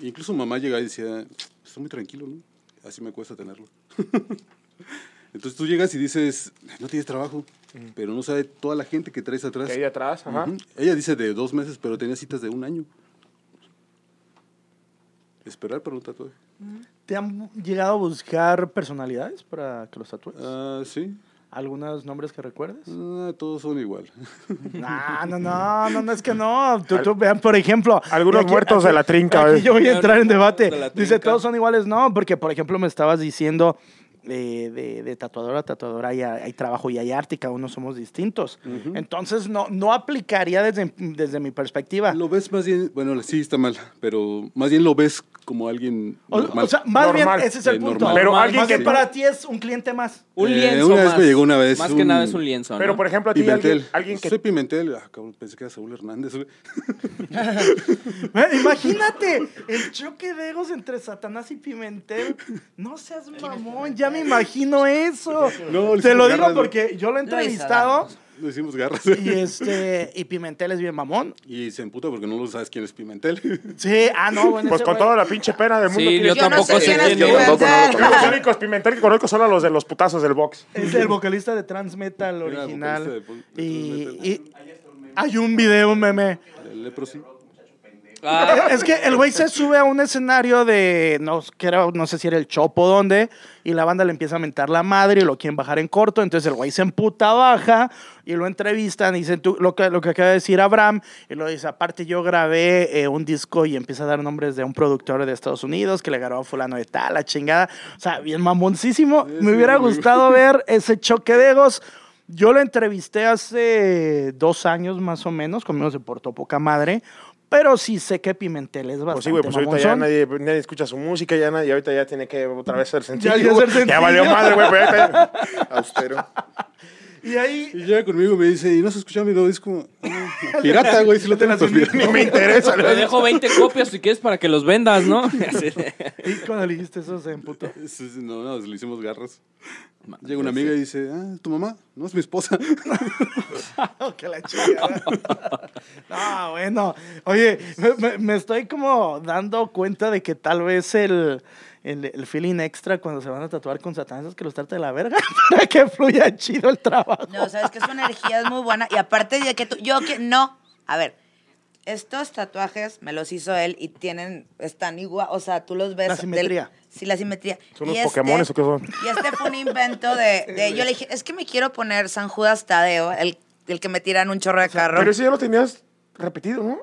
Incluso mamá llegaba y decía, está muy tranquilo, ¿no? Así me cuesta tenerlo. Entonces tú llegas y dices, no tienes trabajo, pero no sabe toda la gente que traes atrás. Que hay atrás, ajá. Ujú. Ella dice de dos meses, pero tenía citas de un año. Esperar para un tatuaje. ¿Te han llegado a buscar personalidades para que los tatúes? Ah, sí. ¿Algunos nombres que recuerdes? Ah, todos son igual. No, no, no, no, no es que no. Tú, tú vean, por ejemplo. Algunos y muertos de la trinca, Aquí yo voy a entrar en debate. De Dice, todos son iguales. No, porque, por ejemplo, me estabas diciendo eh, de, de tatuadora a tatuadora hay, hay trabajo y hay arte y cada uno somos distintos. Entonces, no, no aplicaría desde, desde mi perspectiva. Lo ves más bien, bueno, sí está mal, pero más bien lo ves como alguien O, normal. o sea, más Normal. bien, ese es el Eh, punto. normal. Pero Normal, alguien más que para ti es un cliente más. Un Eh, lienzo una vez más. me llegó una vez Más que nada es un lienzo, ¿no? Pero, por ejemplo, a ti Pimentel. alguien, alguien que... Soy Pimentel. Ah, cabrón, pensé que era Saúl Hernández. güey. Imagínate el choque de egos entre Satanás y Pimentel. No seas mamón, ya me imagino eso. No, Te lo digo garras, porque yo lo he entrevistado Le hicimos garras. y este y Pimentel es bien mamón. Y se emputa porque no lo sabes quién es Pimentel. Sí, ah no, bueno, Pues con güey- toda la pinche pena del mundo. Sí, yo Yo no tampoco sé sé quién es quién es. Pimentel. Los únicos Pimentel que conozco son a los de los putazos del box. es el vocalista de Trans Metal Era original. de- de y, Trans y hay un video, un meme. El Leprosy. Ah, Es que el güey se sube a un escenario de, no, que era- no sé si era el Chopo o dónde, y la banda le empieza a mentar la madre y lo quieren bajar en corto, entonces el güey se emputa, baja y lo entrevistan y dicen tú, lo, que, lo que acaba de decir Abraham, y lo dice, aparte yo grabé eh, un disco y empieza a dar nombres de un productor de Estados Unidos que le grabó a fulano de tal, la chingada, o sea, bien mamoncísimo, Sí, me sí, hubiera muy- gustado ver ese choque de egos. Yo lo entrevisté hace dos años más o menos, conmigo se portó poca madre, pero sí sé que Pimentel es bastante Pues sí, güey, pues ahorita ya nadie, nadie escucha su música, ya nadie, y ahorita ya tiene que otra vez ser sencillo. Ya, ya güey. ser sencillo. Ya valió madre, güey, pues ya- Austero. Y ahí, Y llega conmigo y me dice, ¿y no se escucha mi nuevo disco? Pirata, güey, si lo tengo pues. Ni me interesa. te dejo 20 copias si quieres para que los vendas, ¿no? Y cuando le dijiste eso se emputó. No, no, le hicimos garras. Llega una amiga y dice, ah, ¿tu mamá? No, es mi esposa. Que la chingada. No, bueno. Oye, me, me- me estoy como dando cuenta de que tal vez el, el, el feeling extra cuando se van a tatuar con Satanás es que los trate de la verga para que fluya chido el trabajo. No, sabes que su energía es muy buena. Y aparte de que tú, yo que, no, a ver, estos tatuajes me los hizo él y tienen, están igual, o sea, tú los ves. La simetría. del- sí, la simetría. ¿Son Y unos Pokémones o qué son? Y este fue un invento de, de- yo le dije, es que me quiero poner San Judas Tadeo, el, el que me tiran un chorro de carro. Pero ese ya lo tenías repetido, ¿no?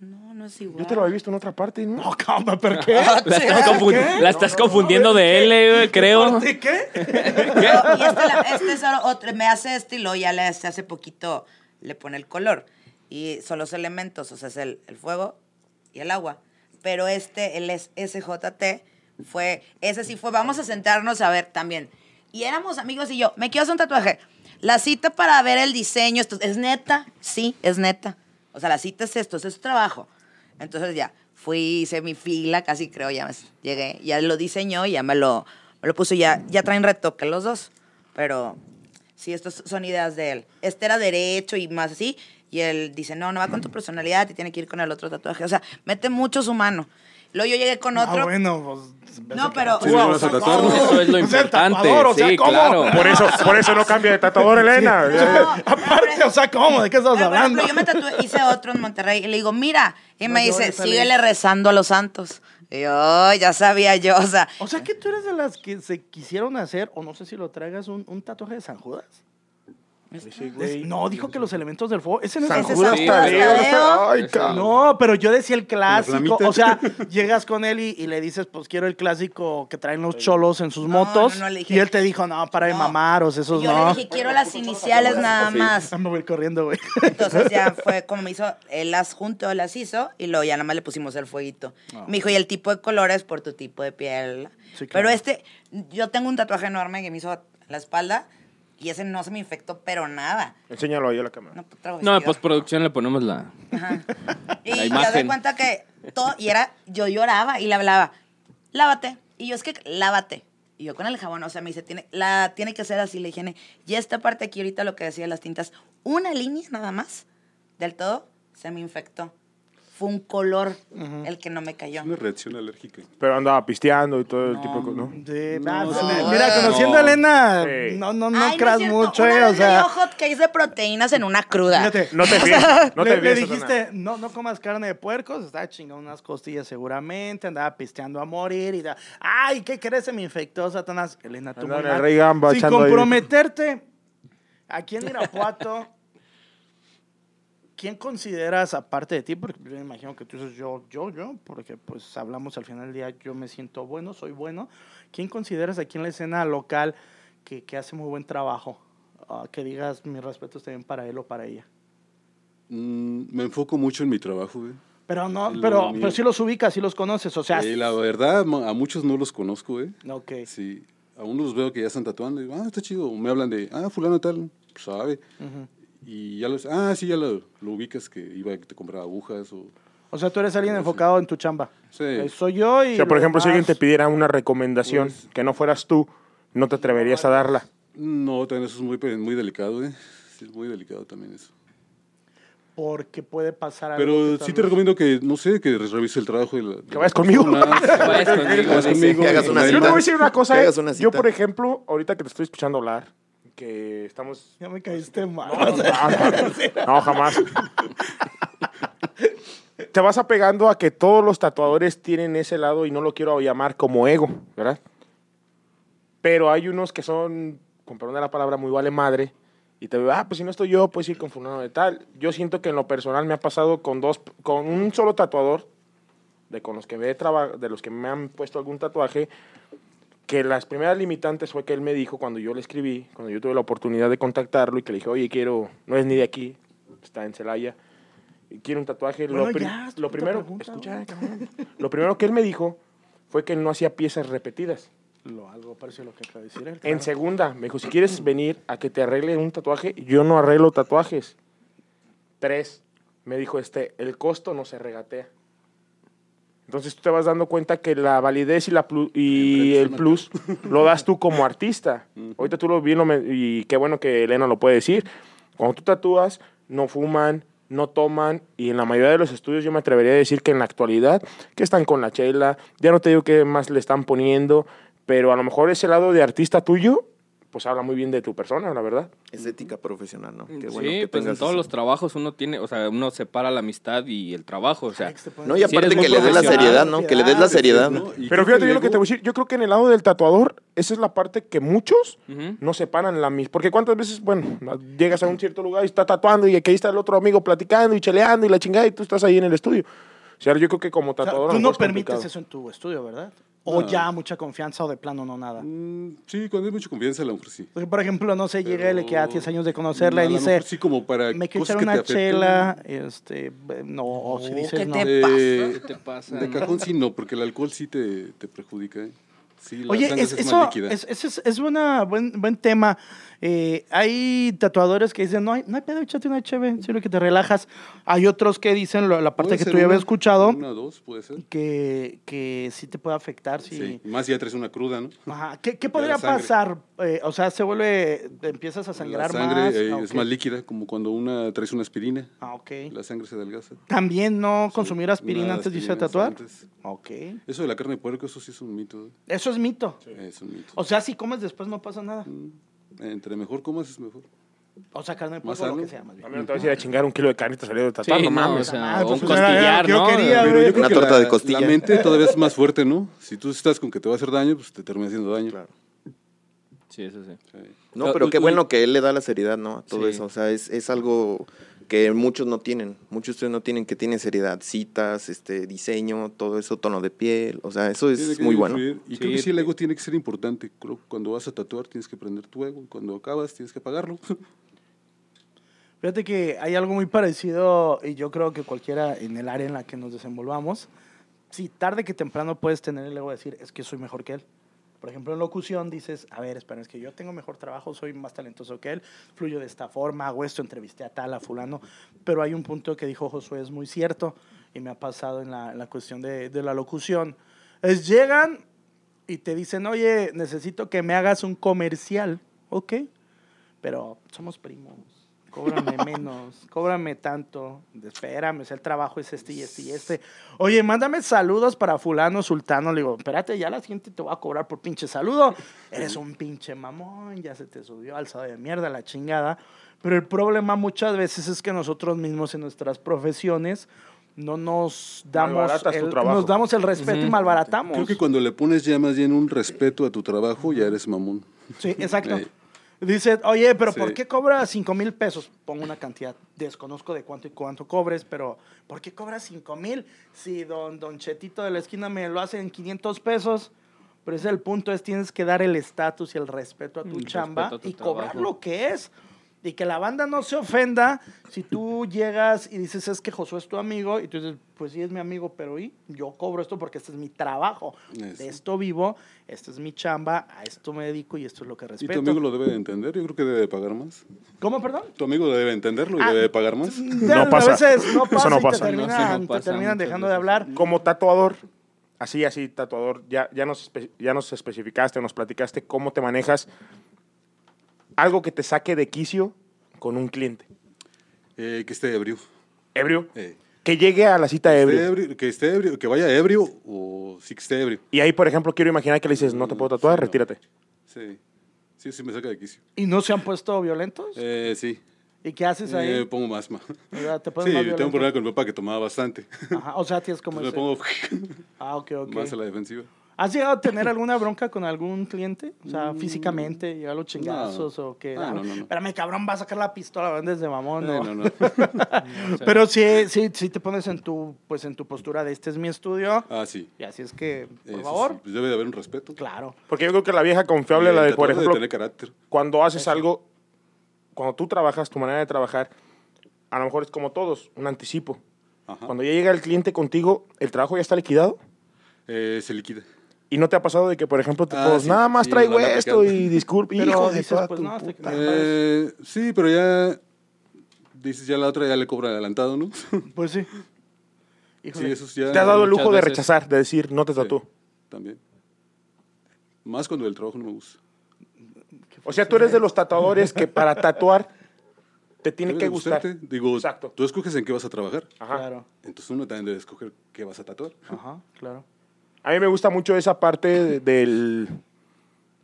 No, no es igual. Yo te lo había visto en otra parte, ¿no? No, calma, ¿pero qué? La estás, confu- la estás confundiendo de él, güey, creo. ¿De qué? No, y este, la- este es solo otro, me hace este y luego ya le hace hace poquito le pone el color. Y son los elementos, o sea, es el, el fuego y el agua. Pero este, el SJT, fue, ese sí fue, vamos a sentarnos a ver también. Y éramos amigos y yo, me quiero hacer un tatuaje. La cita para ver el diseño, esto, ¿es neta? Sí, es neta. O sea, la cita es esto, es su trabajo. Entonces ya, fui, hice mi fila, casi creo, ya me, llegué, ya lo diseñó y ya me lo, me lo puso, ya, ya traen retoque los dos. Pero sí, estas son ideas de él. Este era derecho y más así, y él dice, no, no va con tu personalidad y tiene que ir con el otro tatuaje. O sea, mete mucho su mano. Luego yo llegué con otro. Ah, bueno, pues. No, pero- Sí, nos vamos a tatuar, ¿no? Eso es lo O sea, el importante. tatuador, o sea, Sí, ¿cómo? claro. Por eso, por eso no cambia de tatuador, Elena. No, Aparte, o sea, ¿cómo? ¿De qué estamos Pero, por hablando? ejemplo, yo me tatué, hice otro en Monterrey y le digo, mira, y me No dice, síguele rezando a los santos. Y yo, "Ay, ya sabía yo, o sea, O sea que tú eres de las que se quisieron hacer, o no sé si lo traigas, un, un tatuaje de San Judas. Ese güey. No, dijo que los elementos del fuego. Ese no es San Ese Judas Tadeo. No Ay, cabrón. Pero yo decía el clásico. O sea, llegas con él y, y le dices, pues quiero el clásico que traen los cholos en sus No, motos. no, no, le dije- y él te dijo, no, para de No. mamaros, esos yo no. le dije, quiero las iniciales nada más. Ah, me voy corriendo, güey. Entonces ya fue como me hizo, él las juntó, las hizo y luego ya nada más le pusimos el fueguito. Me dijo, y el tipo de colores por tu tipo de piel. Sí, claro. Pero este, yo tengo un tatuaje enorme que me hizo la espalda y ese no se me infectó, pero nada. Enséñalo ahí a la cámara. No, traigo No, en postproducción le ponemos la... Ajá. Y La ya de imagen. cuenta que todo, y era, yo lloraba y le hablaba, lávate. Y yo es que, lávate. Y yo con el jabón, o sea, me dice, tiene, la, tiene que ser así la higiene. Y esta parte aquí, ahorita lo que decía de las tintas, una línea nada más, del todo, se me infectó. Fue un color el que no me cayó. Es una reacción alérgica. Pero andaba pisteando y todo el tipo de cosas, ¿no? Sí, No, ah, no, me- no. mira, conociendo a. Elena, Sí. no, no, no Ay, creas mucho, una eh, vez o sea. hot cakes de proteínas en una cruda. Fíjate, No te fíes, no le, te le fíes, dijiste, no, no comas carne de puercos, estaba chingando unas costillas seguramente, andaba pisteando a morir y da, ay, ¿qué crees? Se me infectó, Satanás. Elena, tú Sin ahí. comprometerte, aquí en Irapuato, ¿quién consideras, aparte de ti, porque yo me imagino que tú dices yo, yo, yo, porque pues hablamos al final del día, yo me siento bueno, soy bueno, ¿quién consideras aquí en la escena local que, que hace muy buen trabajo? Ah, que digas, mis respetos también para él o para ella. Mm, me enfoco mucho en mi trabajo, güey. Pero no, pero, pero sí los ubicas, sí los conoces, o sea. Eh, la verdad, a muchos no los conozco, güey. Ok. Sí, a unos los veo que ya están tatuando y digo, ah, está chido. O me hablan de, ah, fulano tal, pues, sabe. Y ya los, ah, sí, ya lo, lo ubicas que iba, que te compraba agujas o... O sea, tú eres alguien enfocado en tu chamba. Sí. Eh, soy yo y. O sea, por ejemplo, si alguien te pidiera una recomendación Pues- que no fueras tú, no te atreverías a darla. No, también eso es muy, muy delicado, güey. Sí, es muy delicado también eso. Porque puede pasar algo. Pero sí te recomiendo que, no sé, que revise el trabajo de la... de Que vayas conmigo. Que vayas conmigo, Que vayas dice. conmigo. Que hagas una Yo te voy a decir una cosa, Que eh. hagas una Yo, por ejemplo, ahorita que te estoy escuchando hablar, que estamos... Ya me caíste mal. No, no, no, jamás. Te vas apegando a que todos los tatuadores tienen ese lado y no lo quiero llamar como ego, ¿verdad? Pero hay unos que son, con perdón de la palabra, muy vale madre. Y te veo, ah, pues si no estoy yo, pues ir con fulano de tal. Yo siento que en lo personal me ha pasado con dos, con un solo tatuador, de con los que me he de los que me han puesto algún tatuaje, que las primeras limitantes fue que él me dijo cuando yo le escribí, cuando yo tuve la oportunidad de contactarlo y que le dije, oye, quiero, no es ni de aquí, está en Celaya, y quiero un tatuaje. Bueno, lo, pri- ya, primero, pregunta, escucha, cabrón. lo primero que él me dijo fue que él no hacía piezas repetidas. Lo, algo parece lo que acaba de decir él. En segunda, me dijo, si quieres venir a que te arregle un tatuaje, yo no arreglo tatuajes. Tres, me dijo este, el costo no se regatea. Entonces tú te vas dando cuenta que la validez y, la plu- y el plus lo das tú como artista. Ahorita tú lo me- y qué bueno que Elena lo puede decir. Cuando tú tatúas, no fuman, no toman y en la mayoría de los estudios yo me atrevería a decir que en la actualidad que están con la chela, ya no te digo qué más le están poniendo, pero a lo mejor ese lado de artista tuyo, pues habla muy bien de tu persona, la verdad. Es ética profesional, ¿no? Qué sí, bueno que pues en todos eso. los trabajos uno tiene, o sea, uno separa la amistad y el trabajo, o sea, No, y aparte que le des la seriedad, ¿no? Que le des la seriedad. ¿no? Pero fíjate yo lo que te voy a decir, yo creo que en el lado del tatuador, esa es la parte que muchos Ujú. no separan la misma. Porque cuántas veces, bueno, llegas a un cierto lugar y está tatuando y aquí está el otro amigo platicando y cheleando y la chingada y tú estás ahí en el estudio. O sea, yo creo que como O sea, tatuador... tú no permites complicado. eso en tu estudio, ¿verdad? O No. ya mucha confianza o de plano no nada. Mm, sí, cuando hay mucha confianza, a lo mejor sí. Porque, por ejemplo, no sé, llega le queda Pero 10 años de conocerla y dice, Sí, como para me quiero echar una afecten. chela, este, no, o si Oh, dices ¿qué no. te Eh, ¿Qué te pasa? De no? cajón sí no, porque el alcohol sí te, te perjudica. ¿eh? Sí, la Oye, es, es, eso más líquida. es, es, es, es una buen, buen tema. Eh, hay tatuadores que dicen, no hay, no hay pedo, échate una cheve, sino que te relajas. Hay otros que dicen, lo- la parte que tú ya habías escuchado, Una, dos, puede ser. que, que sí te puede afectar. Sí. Sí. Más si ya traes una cruda, ¿no? Ajá. ¿Qué, podría pasar? Eh, o sea, se vuelve, empiezas a sangrar la sangre más. eh, Ah, es más líquida, como cuando una traes una aspirina. Ah, ok. La sangre se adelgaza. También no Sí, consumir aspirina antes de irse a tatuar. antes. Ok. Eso de la carne de puerco, eso sí es un mito. ¿eh? Eso es mito. Es un mito. O sea, si comes después no pasa nada. Mm, Entre mejor comas es mejor. O sea, carne de Más polvo, lo que sea, más bien. A mí no te vas a ir a chingar un kilo de carne y te salió de Sí, tatuar, no no, mames. o sea, Ah, o pues un costillar, yo quería, Pero yo creo Una que torta la, de costilla. la mente todavía es más fuerte, ¿no? Si tú estás con que te va a hacer daño, pues te termina haciendo daño. Claro. Sí, eso sí. Sí. No, Pero- pero qué bueno que él le da la seriedad, ¿no? A todo Sí. eso. O sea, es, es algo que muchos no tienen. Muchos de ustedes no tienen que tienen seriedad. Citas, este, diseño, todo eso, tono de piel. O sea, eso es muy bueno. influir. Y creo Sí, que sí, el sí. ego tiene que ser importante. Creo que cuando vas a tatuar tienes que prender tu ego. y Cuando acabas tienes que pagarlo. Fíjate que hay algo muy parecido y yo creo que cualquiera en el área en la que nos desenvolvamos, si tarde que temprano puedes tener el ego de decir, es que soy mejor que él. Por ejemplo, en locución dices, a ver, espera, es que yo tengo mejor trabajo, soy más talentoso que él, fluyo de esta forma, hago esto, entrevisté a tal, a fulano. Pero hay un punto que dijo Josué, es muy cierto, y me ha pasado en la, la cuestión de, de la locución. Es llegan y te dicen, oye, necesito que me hagas un comercial. Ok, pero somos primos. Cóbrame menos, cóbrame tanto. Espérame, el trabajo es este y este y este. Oye, mándame saludos para fulano, sultano. Le digo, espérate, ya la siguiente te voy a cobrar por pinche saludo. Eres un pinche mamón, ya se te subió alzado de mierda la chingada. Pero el problema muchas veces es que nosotros mismos en nuestras profesiones no nos damos, el, nos damos el respeto y malbaratamos. Creo que cuando le pones ya más bien un respeto a tu trabajo, ya eres mamón. Sí, exacto. Dice, oye, pero Sí. ¿por qué cobra 5 mil pesos? Pongo una cantidad, desconozco de cuánto y cuánto cobres, pero ¿por qué cobras 5 mil? Si don, don Chetito de la esquina me lo hace en 500 pesos, pero ese es el punto, es tienes que dar el estatus y el respeto a tu El chamba respeto a tu y cobrar lo que es. Y que la banda no se ofenda si tú llegas y dices, es que Josué es tu amigo, y tú dices, pues sí es mi amigo, pero ¿y? yo cobro esto porque este es mi trabajo, de Eso. esto vivo, esta es mi chamba, a esto me dedico y esto es lo que Y respeto. tu amigo lo debe de entender. Yo creo que debe de pagar más. ¿Cómo, perdón? Tu amigo lo debe entenderlo y Ah, debe de pagar más. De- No pasa. A veces no Eso pasa no y te pasa. terminan, No, eso te pasa terminan dejando de hablar. Como tatuador, así, así, tatuador, ya, ya, nos, ya nos especificaste, nos platicaste cómo te manejas. Algo que te saque de quicio con un cliente. Eh, que esté ebrio. Ebrio. Eh, Que llegue a la cita esté ebrio. ebrio, Que esté ebrio, que vaya ebrio o sí que esté ebrio. Y ahí, por ejemplo, quiero imaginar que le dices, no te puedo tatuar, Sí, no. retírate. Sí. Sí, sí me saca de quicio. ¿Y no se han puesto violentos? Eh, sí. ¿Y qué haces ahí? Eh, pongo más. ma. O sea, ¿te Sí, más tengo un problema con mi papá que tomaba bastante. Ajá, o sea, tienes como me ese- pongo Ah, ok, ok. más a la defensiva. ¿Has llegado a tener alguna bronca con algún cliente? O sea, físicamente, llegar a los chingazos o que... Ah, no, no, no. Espérame, cabrón, va a sacar la pistola, vendes de mamón, Eh, ¿no? no, no. Pero sí, sí, sí te pones en tu, pues, en tu postura de este es mi estudio. Ah, sí. Y así es que, por Eso favor, sí, pues debe de haber un respeto. claro. Porque yo creo que la vieja confiable, Y la de, por ejemplo, debe tener carácter. cuando haces algo, cuando tú trabajas, tu manera de trabajar, a lo mejor es como todos, un anticipo. Ajá. Cuando ya llega el cliente contigo, el trabajo ya está liquidado. Eh, se liquida. ¿Y no te ha pasado de que, por ejemplo, te Ah, pones, sí, nada más sí, traigo esto y disculpe, Pero hijo de dices, toda pues, tu no, puta te- madre"? Eh, sí, pero ya dices ya la otra ya le cobra adelantado, ¿no? Pues sí. Híjole. sí, eso es ya Te has dado el lujo de rechazar, de decir, no te Sí, tatúo. También. Más cuando el trabajo no me gusta. O sea, tú eres de los tatuadores que para tatuar te tiene Debe que gustar. gustarte. Digo, Exacto. tú escoges en qué vas a trabajar. Ajá. Claro. Entonces uno también debe escoger qué vas a tatuar. Ajá, claro. A mí me gusta mucho esa parte de- del,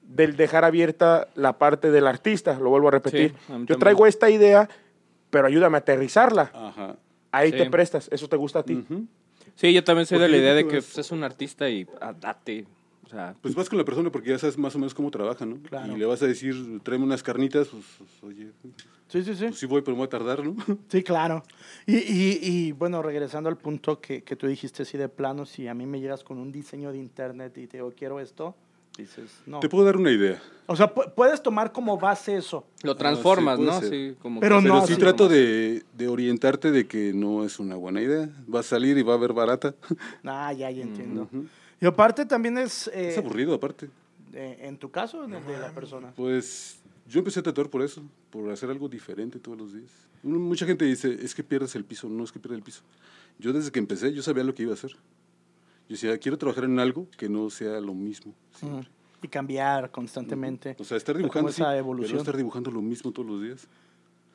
del dejar abierta la parte del artista, lo vuelvo a repetir. Sí, a mí Yo también. traigo esta idea, pero ayúdame a aterrizarla. Ajá. Ahí Sí. te prestas, eso te gusta a ti. Sí, yo también soy de la idea de que que es- pues, es un artista y ah, date. O sea, Pues vas con la persona porque ya sabes más o menos cómo trabaja, ¿no? Claro. Y le vas a decir, tráeme unas carnitas, pues, pues, oye, Sí, sí, sí. pues sí voy, pero me voy a tardar, ¿no? Sí, claro. Y, y, y, bueno, regresando al punto que, que tú dijiste así de plano, si a mí me llegas con un diseño de internet y te digo, quiero esto, dices, no. Te puedo dar una idea. O sea, pu- puedes tomar como base eso. lo transformas, puede ¿no? Sí, como Pero que- no Pero sí trato de, de orientarte de que no es una buena idea. Va a salir y va a ver barata. Ah, ya, ya entiendo. Y aparte también es, eh, Es aburrido, aparte. eh, en tu caso, en el de la persona. Pues yo empecé a tatuar por eso, por hacer algo diferente todos los días. Mucha gente dice, es que pierdes el piso. No es que pierda el piso. Yo desde que empecé, yo sabía lo que iba a hacer. Yo decía, quiero trabajar en algo que no sea lo mismo. siempre". Y cambiar constantemente. O sea, estar dibujando, sí, esa pero evolución. no estar dibujando lo mismo todos los días.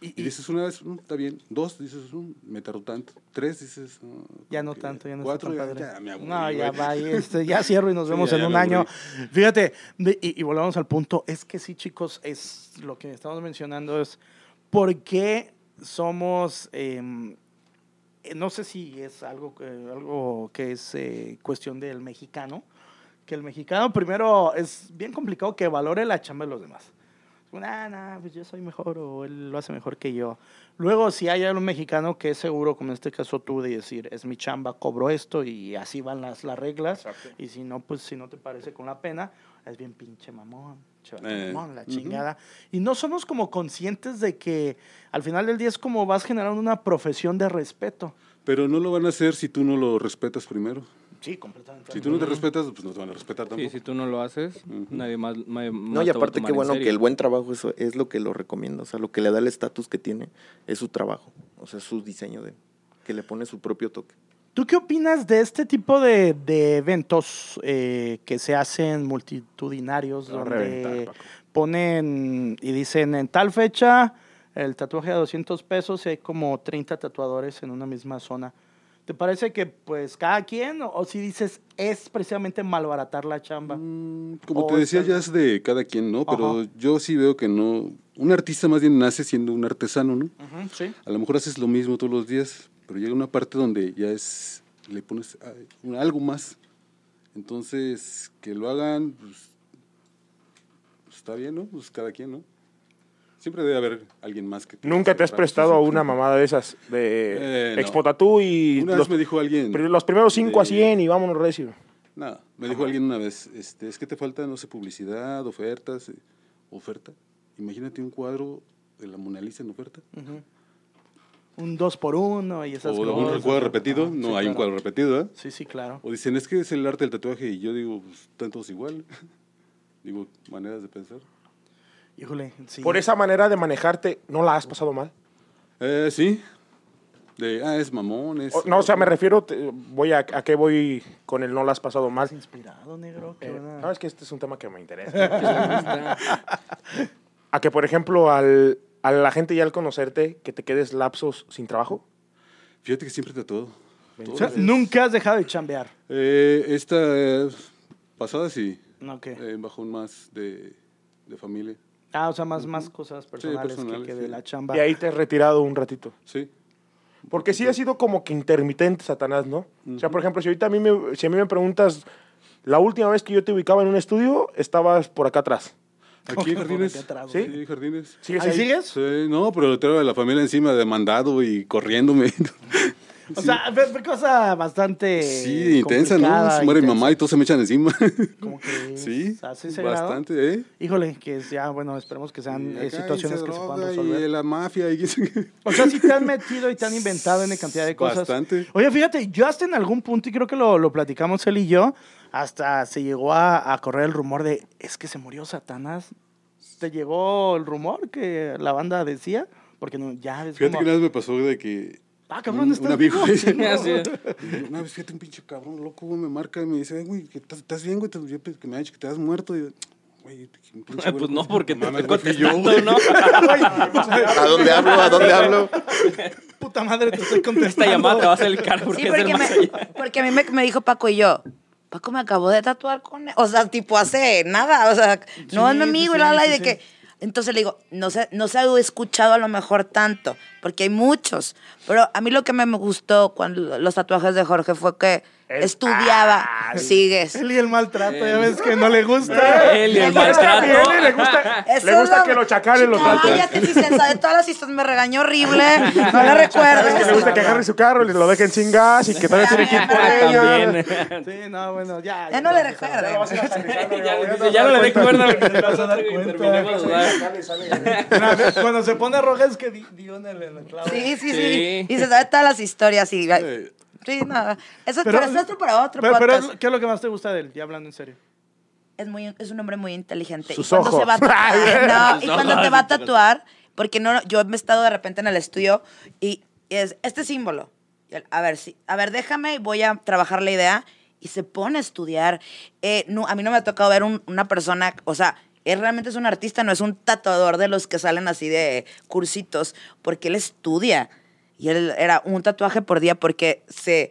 Y- Y y dices una vez, "Mm, está bien. Dos, dices, "Mm, me tardó tanto. Tres, dices, "No, ya no tanto, ya no Cuatro, ya, ya me aburrí, no, ya güey". va, este, ya cierro y nos vemos en un año. Fíjate, y, y volvemos al punto, es que sí, chicos, es lo que estamos mencionando es por qué somos, em, eh, no sé si es algo que, algo que es eh, cuestión del mexicano, Que el mexicano primero es bien complicado que valore la chamba de los demás. Nah, nah, pues yo soy mejor o él lo hace mejor que yo. Luego, si hay algún mexicano que es seguro, como en este caso tú, de decir, es mi chamba, cobro esto y así van las, las reglas. Y si no, pues si no te parece con la pena, es bien pinche mamón, Eh, mamón, la chingada. Y no somos como conscientes de que al final del día es como vas generando una profesión de respeto. Pero no lo van a hacer si tú no lo respetas primero. Sí, completamente. Si tú no te respetas, pues no te van a respetar Sí, tampoco. si tú no lo haces, nadie más, más No, y aparte qué en bueno que el buen trabajo eso es lo que lo recomienda. O sea, lo que le da el estatus que tiene es su trabajo. O sea, su diseño de que le pone su propio toque. ¿Tú qué opinas de este tipo de, de eventos eh, que se hacen multitudinarios, A donde reventar, ponen y dicen en tal fecha el tatuaje a 200 pesos y hay como 30 tatuadores en una misma zona? ¿Te parece que pues cada quien o, o si dices es precisamente malbaratar la chamba? Mm, Como O te decía, ya es de cada quien, ¿no? Pero Ajá. yo sí veo que no. Un artista más bien nace siendo un artesano, ¿no? Ujú, sí. A lo mejor haces lo mismo todos los días, pero llega una parte donde ya es. le pones algo más. Entonces, que lo hagan, pues, pues, está bien, ¿no? Pues cada quien, ¿no? Siempre debe haber alguien más que Nunca te has prestado a una mamada de esas, de Eh, no. Y Una los, vez me dijo alguien. los primeros 5 a de- 100 y vámonos recio. No, me dijo alguien una vez, este, es que te falta, no sé, publicidad, ofertas, eh, oferta. Imagínate un cuadro de la Mona Lisa en oferta. Un dos por uno y esas o cosas. un cuadro repetido, Ajá, no sí, hay un claro. cuadro repetido, ¿eh? Sí, sí, claro. O dicen, es que es el arte del tatuaje, y yo digo, pues, están todos igual. digo, maneras de pensar. Híjole, sí. Por esa manera de manejarte, ¿no la has pasado mal? Eh, sí. De, ah, es mamón, es... O- no, o sea, me refiero, te- voy a, a qué voy con el no la has pasado mal. inspirado, negro. Qué Eh, no, es que este es un tema que me interesa. a que, por ejemplo, al, a la gente ya al conocerte, que te quedes lapsos sin trabajo. Fíjate que siempre tatuado. O sea, nunca has dejado de chambear. Eh, esta eh, pasada sí, No, ¿qué? eh, bajón más de, de familia. Ah, o sea, más, más cosas personales, personales, que, que de sí. la chamba. Y ahí te has retirado un ratito. Sí. Porque sí ha sido como que intermitente Satanás, ¿no? O sea, por ejemplo, si ahorita a mí me, si a mí me preguntas, la última vez que yo te ubicaba en un estudio, estabas por acá atrás. Aquí en Jardines. atrás, ¿Sí? Sí, Jardines. ¿Sigues ¿Ahí ahí? sigues? Sí, no, pero traigo a la familia encima demandado y corriéndome. O sea, fue, fue cosa bastante. Sí, intensa, ¿no? Se muere mi intensa. mamá y todos se me echan encima. Como que. sí, ¿Así ese grado? bastante, ¿eh? Híjole, que ya, bueno, esperemos que sean Y eh, situaciones que se puedan Y resolver. la mafia y O sea, sí te han metido y te han inventado en cantidad de cosas. Bastante. Oye, fíjate, yo hasta en algún punto, y creo que lo, lo platicamos él y yo, hasta se llegó a, a correr el rumor de, es que se murió Satanás. ¿Te llegó el rumor que la banda decía? Porque no, ya es Fíjate como, que una vez me pasó de que. Ah, cabrón, un- ¿estás un amigo. vivo? Sí, Ya sé. Una vez, fíjate, un pinche cabrón loco, güey, me marca y me dice, "Ay, güey, que estás, ¿estás bien, güey? Te- yo pensé que me ha dicho que te has muerto. Y yo, güey, pinche güey pues loco". no, porque te estoy yo, contestando, güey. ¿no? ¿A dónde hablo? ¿A dónde hablo? Puta madre, te estoy contestando. Esta llamada te va a hacer el cara porque Sí, es porque, más me, allá. porque a mí me, me dijo Paco y yo, Paco me acabó de tatuar con él. O sea, tipo hace nada, o sea, no es mi Sí, amigo sí, y la, la, y sí, de sí. que... Entonces le digo, no se, no se ha escuchado a lo mejor tanto, porque hay muchos. Pero a mí lo que me gustó cuando los tatuajes de Jorge fue que Estudiaba, Ah, sigues. Él y el maltrato, ya ves que no le gusta. Él y el maltrato. ¿eh? le gusta, Eso le es gusta lo- que los chacales lo traten. Cállate, si se sabe todas las historias, me regañó horrible, no le ¿Sabes recuerdo. que le gusta que agarre su carro y lo dejen sin gas y que todavía tiene que ir por ella? También. Sí, no, bueno, ya. Ya no le te vas a- recuerdo. Ya lo no le vez, Cuando se pone roja es que di- dio en el, clavo. Sí, sí, sí. Y se sabe todas las historias. Y, Eh, sí, no. Eso Pero- pero, eso es otro para otro Pero, pero podcast. ¿qué es lo que más te gusta de él? Ya hablando en serio. es, muy, es un hombre muy inteligente. Sus y cuando ojos. se va a tatuar, no, y cuando te va a tatuar, porque no, yo me he estado de repente en el estudio y es este símbolo. Y él, A ver, sí, a ver, déjame y voy a trabajar la idea. Y se pone a estudiar. Eh, no, a mí no me ha tocado ver un- una persona, o sea, él realmente es un artista, no es un tatuador de los que salen así de cursitos, porque él estudia. Y él era un tatuaje por día porque se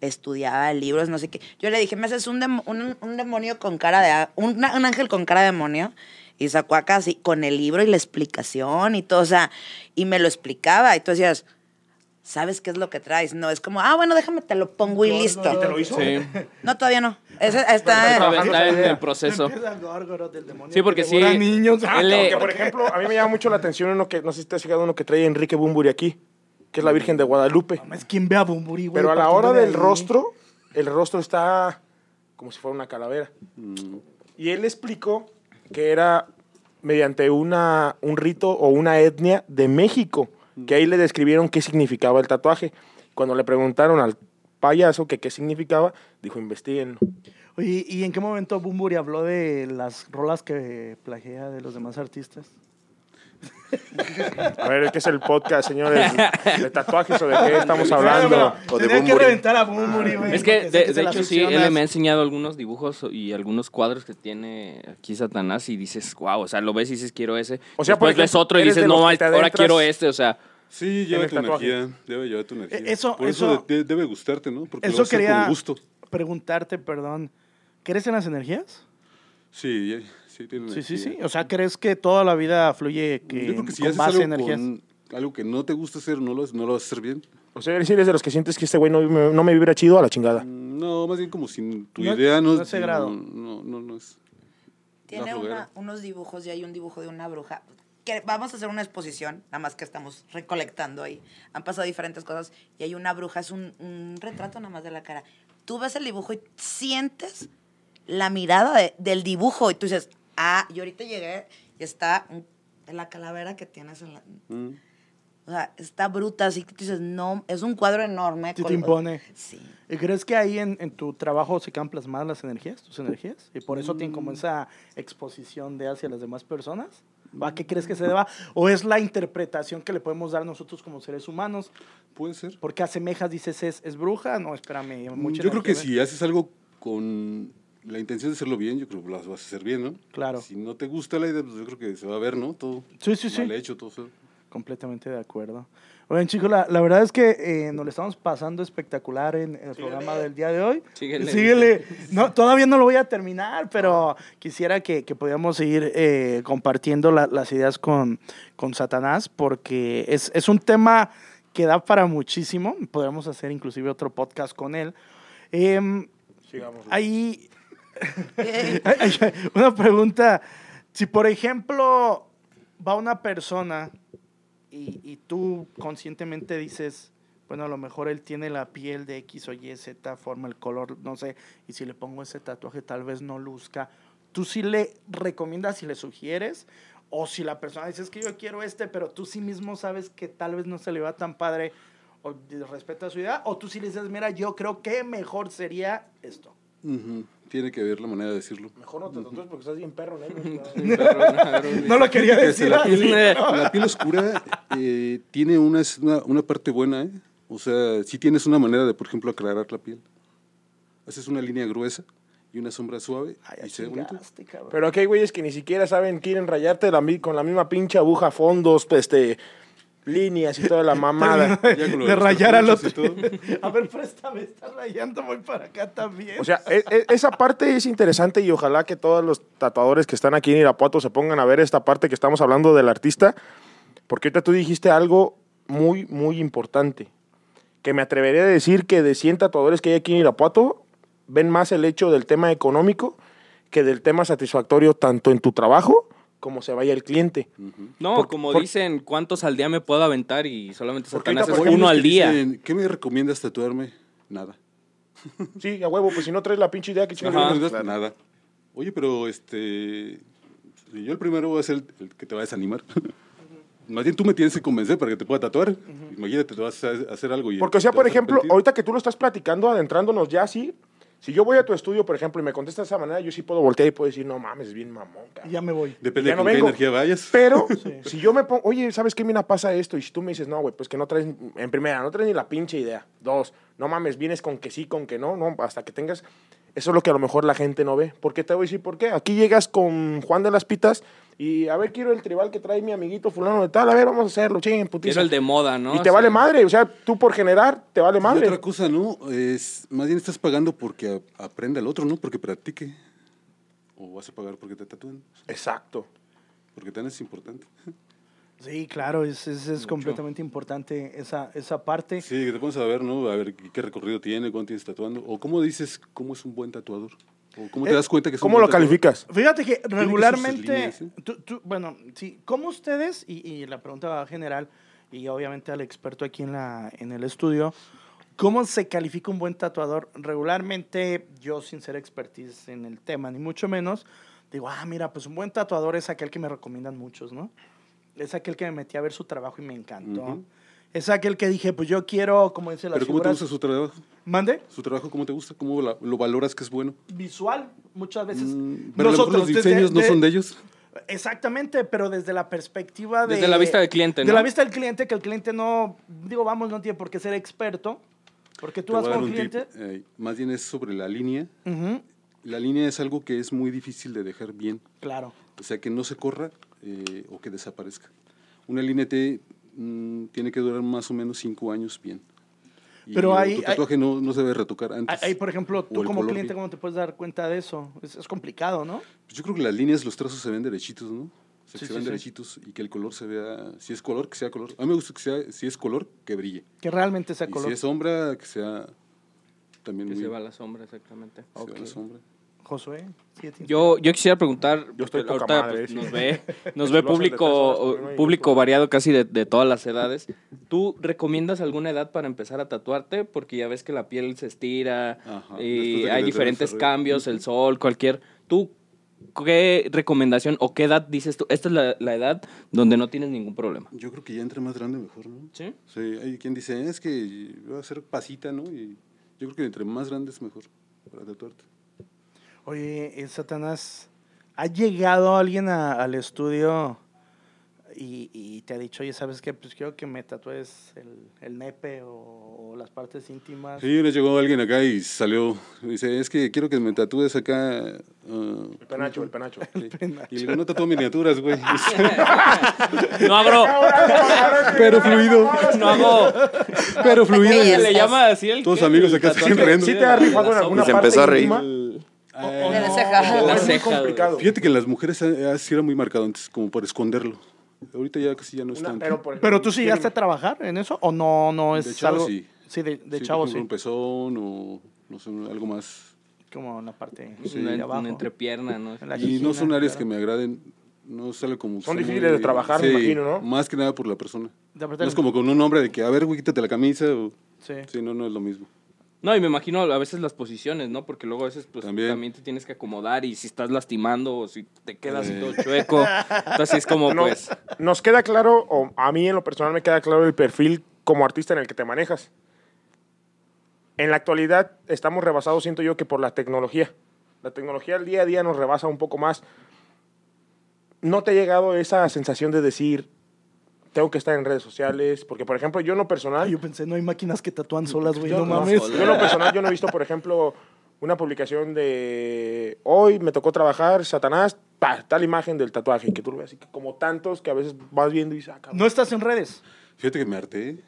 estudiaba libros, no sé qué. Yo le dije, me haces un, dem- un, un demonio con cara de... a- Un, un ángel con cara de demonio. Y sacó acá así con el libro y la explicación y todo, o sea, y me lo explicaba. Y tú decías, sabes qué es lo que traes. No es como, ah, bueno, déjame, te lo pongo y listo. ¿Te lo hizo? Sí. No, todavía no. Ese está. Todavía está en el proceso. Sí, porque que sí, niños. él le- Que, por ejemplo, a mí me llama mucho la atención uno que, no sé si te has fijado, uno que trae Enrique Bumburi aquí, que es la Virgen de Guadalupe. Es quien ve a Bumburi, güey. Pero a la hora de del ahí. rostro, el rostro está como si fuera una calavera. Mm. Y él explicó que era mediante una, un rito o una etnia de México, que ahí le describieron qué significaba el tatuaje. Cuando le preguntaron al payaso que qué significaba, dijo, investiguenlo. Oye, ¿y en qué momento Bumburi habló de las rolas que plagia de los demás artistas? A ver, ¿qué es el podcast, señores? ¿De tatuajes o de qué estamos hablando? O de Tenía que reventar a Bumburi, güey. Es que, de, de hecho, sí, él me ha enseñado algunos dibujos y algunos cuadros que tiene aquí Satanás y dices, wow, o sea, lo ves y dices, quiero ese. O sea, Después ves otro y dices, no, ahora quiero este, o sea, Sí, lleva tu tatuaje. energía. Debe llevar tu energía. Eh, eso- Por eso, eso- de- debe gustarte, ¿no? Porque lo Eso hacer quería con gusto. preguntarte, perdón. ¿Crees en las energías? Sí, sí, tiene Sí, sí. O sea, ¿crees que toda la vida fluye que, Yo creo que si con base algo en energías? con algo que no te gusta hacer, no lo, no lo vas a hacer bien. O sea, si eres de los que sientes que este güey no, me- no me vibra chido a la chingada. Mm, No, más bien como si tu No- idea no, no ese grado. No, no, no es. Tiene una- unos dibujos y hay un dibujo de una bruja. Que vamos a hacer una exposición, nada más que estamos recolectando ahí. Han pasado diferentes cosas y hay una bruja, es un, un retrato nada más de la cara. Tú ves el dibujo y sientes la mirada de- del dibujo y tú dices, ah, yo ahorita llegué y está la calavera que tienes en la... Mm. O sea, está bruta, así que tú dices, no, es un cuadro enorme. Sí te impone. Sí. ¿Y crees que ahí en, en tu trabajo se quedan plasmadas las energías, tus energías? Y por eso tienen como Mm. esa exposición de hacia las demás personas. ¿O ¿A qué crees que se deba? ¿O es la interpretación que le podemos dar nosotros como seres humanos? Puede ser. ¿Por qué asemejas, dices, es, es bruja? No, espérame. Mm, mucha Yo creo que energía, si haces algo con la intención de hacerlo bien, yo creo que lo vas a hacer bien, ¿no? Claro. Si no te gusta la idea, pues yo creo que se va a ver, ¿no? Todo Sí, sí, sí. mal hecho, todo feo. Completamente de acuerdo. Oigan, chicos, la, la verdad es que eh, nos lo estamos pasando espectacular en, en el programa del día de hoy. Síguele. Síguele. No, todavía no lo voy a terminar, pero quisiera que, que pudiéramos seguir eh, compartiendo la- las ideas con, con Satanás, porque es, es un tema que da para muchísimo. Podríamos hacer inclusive otro podcast con él. Sigamos. Ahí. Una pregunta. Si, por ejemplo, va una persona y, tú conscientemente dices, bueno, a lo mejor él tiene la piel de X o Y, Z, forma el color, no sé, y si le pongo ese tatuaje tal vez no luzca. ¿Tú sí le recomiendas y le sugieres? O si la persona dice, es que yo quiero este, pero tú sí mismo sabes que tal vez no se le va tan padre o respeta su idea, o tú sí le dices, mira, yo creo que mejor sería esto. Ujú. Tiene que ver la manera de decirlo. Mejor no te tatúes porque estás bien perro, negro. No lo quería Que decir la, piel, la piel oscura eh, tiene una, una, una parte buena, ¿eh? O sea, si tienes una manera de, por ejemplo, aclarar la piel. Haces una línea gruesa y una sombra suave Ay, y se bonito. Pero aquí hay güeyes que ni siquiera saben, quieren rayarte la, con la misma pinche aguja, fondos, este, líneas y toda la mamada. De rayar al otro. A ver, préstame, estás rayando, voy para acá también. O sea, e- e- esa parte es interesante y ojalá que todos los tatuadores que están aquí en Irapuato se pongan a ver esta parte que estamos hablando del artista, porque ahorita tú dijiste algo muy, muy importante, que me atrevería a decir que de 100 tatuadores que hay aquí en Irapuato, ven más el hecho del tema económico que del tema satisfactorio tanto en tu trabajo como se vaya el cliente. No, Por- como por- dicen, ¿cuántos al día me puedo aventar? Y solamente Satanás es uno al día. dicen, ¿Qué me recomiendas tatuarme? Nada. Sí, a huevo, pues si no traes la pinche idea que ¿Qué me chingados. Recomiendas? Nada. Oye, pero este. Yo el primero voy a ser el, el que te va a desanimar. Más bien tú me tienes que convencer para que te pueda tatuar. Imagínate, te vas a hacer algo y. Porque, o sea, por ejemplo, ahorita que tú lo estás platicando, adentrándonos ya así, si yo voy a tu estudio, por ejemplo, y me contestas de esa manera, yo sí puedo voltear y puedo decir, no mames, es bien mamón, Y cabrón. ya me voy. Depende de no con qué energía vayas. Pero si yo me pongo, oye, ¿sabes qué? Mira, pasa esto. Y si tú me dices, no, güey, pues que no traes, en primera, no traes ni la pinche idea. Dos, no mames, vienes con que sí, con que no, no, hasta que tengas. Eso es lo que a lo mejor la gente no ve. ¿Por qué te voy a decir por qué? Aquí llegas con Juan de las Pitas y a ver, quiero el tribal que trae mi amiguito fulano de tal. A ver, vamos a hacerlo, chinguen, putiza. Quiero el de moda, ¿no? Y te O vale madre, o sea, tú por generar, te vale Y madre. otra cosa, ¿no? Es, más bien estás pagando porque aprenda el otro, ¿no? Porque practique. O vas a pagar porque te tatúen. Exacto. Porque también es importante. Sí, claro, es, es, es completamente importante esa, esa parte. Sí, que te pones a ver, ¿no? A ver qué recorrido tiene, cuánto tienes tatuando. O cómo dices cómo es un buen tatuador. O cómo te Eh, das cuenta que es un ¿Cómo buen lo tatuador. calificas? Fíjate que regularmente, líneas, ¿eh? tú- tú- bueno, sí, ¿cómo ustedes, y, y la pregunta va general, y obviamente al experto aquí en, la, en el estudio, ¿cómo se califica un buen tatuador? Regularmente, yo sin ser expertise en el tema, ni mucho menos, digo, ah, mira, pues un buen tatuador es aquel que me recomiendan muchos, ¿no? Es aquel que me metí a ver su trabajo y me encantó. Es aquel que dije, pues yo quiero, como dice la Pero ¿cómo te gusta su trabajo? ¿Mande? ¿Su trabajo cómo te gusta? ¿Cómo la- lo valoras que es bueno? Visual, muchas veces. Mm, pero a lo mejor los desde- diseños no de- son de ellos. Exactamente, pero desde la perspectiva de... Desde la vista del cliente, De ¿no? la vista del cliente, que el cliente no, digo, vamos, no tiene por qué ser experto, porque tú Te vas un cliente... eh, más bien es sobre la línea. La línea es algo que es muy difícil de dejar bien. claro. O sea, que no se corra eh, o que desaparezca. Una línea T mm, tiene que durar más o menos cinco años bien. Y Pero hay- tu tatuaje no, no se debe retocar Ahí, antes. ahí, por ejemplo, tú como color cliente, bien. ¿cómo te puedes dar cuenta de eso? Es, es complicado, ¿no? Pues yo creo que las líneas, los trazos se ven derechitos, ¿no? O sea, Sí, que se ven sí. derechitos y que el color se vea, si es color, que sea color. A mí me gusta que sea, si es color, que brille. Que realmente sea y color. si es sombra, que sea también Que muy... se va a la sombra, exactamente. que se vea la Ok. sombra. Josué, ti. Yo, yo quisiera preguntar, Yo estoy poca ahorita madre, pues, sí. nos ve, nos ve público, público variado casi de, de todas las edades. ¿Tú recomiendas alguna edad para empezar a tatuarte? Porque ya ves que la piel se estira Ajá, de y hay te diferentes cambios, el sol, cualquier. ¿Tú qué recomendación o qué edad dices tú? Esta es la, la edad donde no tienes ningún problema. Yo creo que ya entre más grande mejor, ¿no? ¿Sí? Sí, hay quien dice, es que voy a hacer pasita, ¿no? Y yo creo que entre más grande es mejor para tatuarte. Oye, eh, Satanás, ¿ha llegado alguien a- al estudio y, y te ha dicho, oye, ¿sabes qué? Pues quiero que me tatúes el, el nepe o, o las partes íntimas. Sí, le llegó alguien acá y salió, dice, es que quiero que me tatúes acá. ah, El penacho, el penacho. sí". Y le digo, no tatúo miniaturas, güey. No abro, Pero fluido, no hago. pero fluido. Se le llama así el. Todos amigos acá se riendo. ¿Sí te ha rifado en alguna Y se parte empezó a reír. Íntima? De la ceja. La Es muy ceja, güey. complicado. Fíjate que en las mujeres ah, sí era muy marcado antes, como por esconderlo. Ahorita ya casi ya no es Una- tanto. pero, ¿Pero tú sí llegaste a trabajar en eso o no, no es De chavo, algo? sí. Sí, de, de Sí, chavo sí. un pezón o no sé, algo más. Como en la parte Una, de una abajo. entrepierna, ¿no? En Y no son áreas claro. que me agraden, no sale como... Son muy- difíciles de trabajar, me imagino, ¿no? Más que nada por la persona. No es como con un hombre de que, a ver, güey, quítate la camisa. O... Sí. Sí, no, no es lo mismo. No, y me imagino a veces las posiciones, ¿no? Porque luego a veces pues, también. También. te tienes que acomodar y si estás lastimando o si te quedas Eh. todo chueco. Entonces es como, No, pues, Nos queda claro, o a mí en lo personal me queda claro el perfil como artista en el que te manejas. En la actualidad estamos rebasados, siento yo, que por la tecnología. La tecnología al día a día nos rebasa un poco más. ¿No te ha llegado esa sensación de decir, tengo que estar en redes sociales? Porque, por ejemplo, yo en lo personal... Ay, yo pensé, no hay máquinas que tatúan solas, güey, no mames. yo en lo personal, yo no he visto, por ejemplo, una publicación de hoy me tocó trabajar, Satanás, pa, tal imagen del tatuaje, que tú lo ves así que como tantos que a veces vas viendo y dices, ah. No estás en redes. Fíjate que me harté.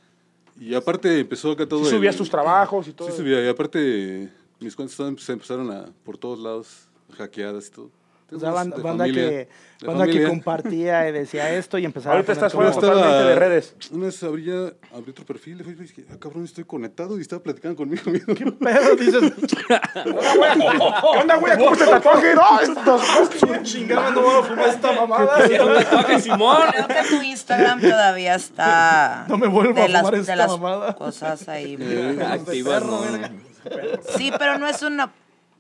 Y aparte empezó acá todo... Sí el- subías tus trabajos y todo. Sí subía. Y aparte mis cuentas se empezaron a, por todos lados, hackeadas y todo. O sea, Entonces, banda, de banda familia, que, de banda que compartía y decía esto y empezaba Ahorita a estás fuera totalmente de redes. Una vez abrí, ya- abrí otro perfil, y dije, ah, cabrón, estoy conectado y estaba platicando conmigo mismo. Pero dices, ¿Qué onda, güey? ¿Cómo este tatuaje? No, estos chingada, no voy a fumar esta mamada. Un tatuaje, Simón. Creo que tu Instagram todavía está. No me vuelvo de a las, fumar esta las mamada. cosas ahí. Activas, ¿no? verga. Sí, pero no es una.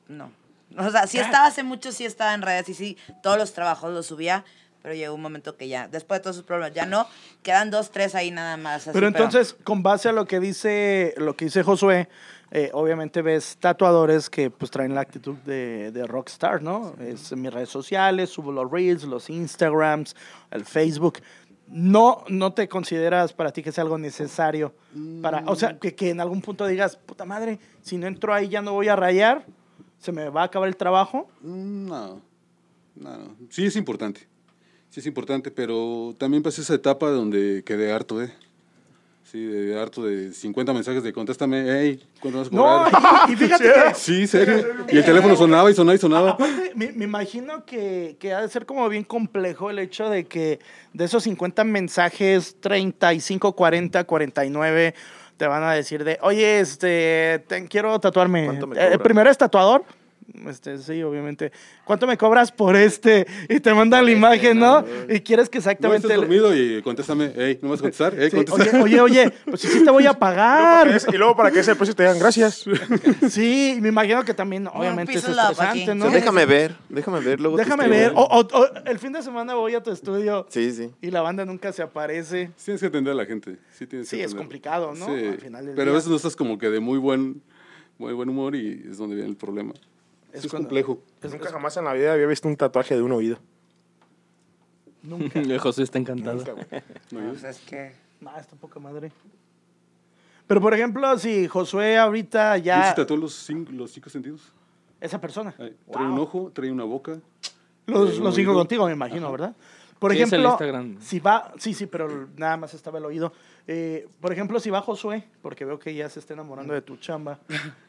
No. O sea, sí estaba hace mucho, sí estaba en redes y sí, todos los trabajos los subía, pero llegó un momento que ya, después de todos sus problemas, ya no. Quedan dos, tres ahí nada más. así, Pero entonces, con base a lo que dice, lo que dice Josué, eh, obviamente ves tatuadores que pues traen la actitud de, de rockstar, ¿no? Es en mis redes sociales, subo los reels, los Instagrams, el Facebook. No, no te consideras para ti que sea algo necesario para, o sea, que, que en algún punto digas, puta madre, si no entro ahí ya no voy a rayar, se me va a acabar el trabajo. Mm, No, no, no. Sí es importante. Sí es importante, pero también pasé esa etapa donde quedé harto, ¿eh? Sí, de harto de 50 mensajes de contéstame, hey, ¿cuándo vas a No, cobrar? y, y fíjate que... Sí, serio. Y el teléfono sonaba y sonaba y sonaba. Aparte, me, me imagino que, que ha de ser como bien complejo el hecho de que de esos 50 mensajes, 35, 40, 49 te van a decir de, oye, este, te- quiero tatuarme. ¿Cuánto me Eh, primero es tatuador. Este, sí, obviamente. ¿Cuánto me cobras por este? Y te mandan la imagen, ¿no? Y quieres que No, exactamente... estás dormido y contéstame, hey, ¿no vas a contestar? Hey, Sí, oye, oye, oye, pues sí, sí te voy a pagar. Y luego para que ese precio te digan gracias. Sí, me imagino que también, obviamente, es estresante. ¿no? O sea, déjame ver, déjame ver, luego Déjame ver. O, o- o el fin de semana voy a tu estudio Sí, sí. y la banda nunca se aparece. Sí tienes que atender a la gente. Sí, tienes que Sí, es complicado, ¿no? Sí, Al final del pero a veces no estás como que de muy buen, muy buen humor y es donde viene el problema. Es Es, cuando- complejo. Nunca jamás en la vida había visto un tatuaje de un oído. Nunca. José está encantado. Nunca. No, Pues es que. No, está poca madre. Pero por ejemplo, si Josué ahorita ya. sí tatué los cinco, los cinco sentidos. Esa persona. Ay, Trae un ojo, trae una boca. Los, los cinco contigo, me imagino, ¿verdad? Por Sí, ejemplo, si va, sí, sí, pero nada más estaba el oído. Eh, por ejemplo, si va Josué, porque veo que ya se está enamorando de tu chamba,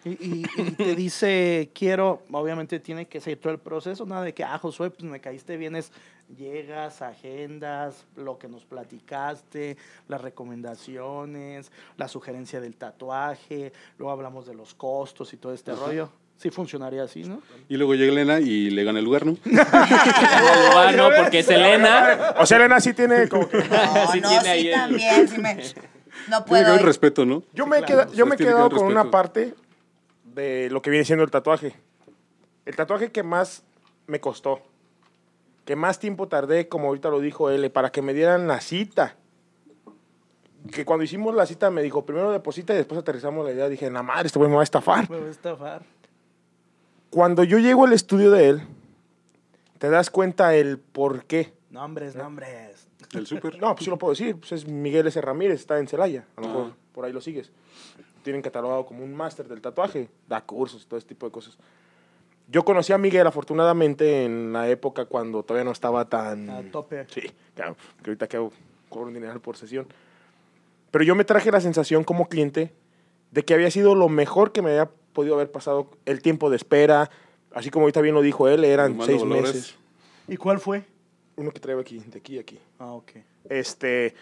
y, y- y te dice, quiero, obviamente tiene que seguir todo el proceso, nada de que, ah, Josué, pues me caíste bien, es, llegas, agendas, lo que nos platicaste, las recomendaciones, la sugerencia del tatuaje, luego hablamos de los costos y todo este rollo. Sí funcionaría así, ¿no? Y luego llega Elena y le gana el lugar, ¿no? Ah, no, porque es Elena. O sea, Elena sí tiene como que... No, Sí no, tiene sí ahí el- también, sí me... No Tiene que puedo. haber ir. respeto, ¿no? Yo me he claro. quedado, yo me he Tiene que quedado con una respeto. parte de lo que viene siendo el tatuaje. El tatuaje que más me costó, que más tiempo tardé, como ahorita lo dijo él, para que me dieran la cita. Que cuando hicimos la cita me dijo, primero deposita y después aterrizamos la idea. Dije, la madre, este güey me va a estafar. Me voy a estafar. Cuando yo llego al estudio de él, te das cuenta el por qué. Nombres, nombres. El súper. No, pues sí lo puedo decir. Pues es Miguel S. Ramírez, está en Celaya. A lo Ah. mejor por ahí lo sigues. Tienen catalogado como un máster del tatuaje. Da cursos, todo ese tipo de cosas. Yo conocí a Miguel, afortunadamente, en la época cuando todavía no estaba tan... A tope. Sí, claro. Que ahorita que hago, cobro un dinero por sesión. Pero yo me traje la sensación como cliente de que había sido lo mejor que me había podido haber pasado el tiempo de espera. Así como ahorita bien lo dijo él, eran seis Valores. meses. ¿Y cuál fue? Uno que traigo aquí, de aquí a aquí. Ah, ok. Este,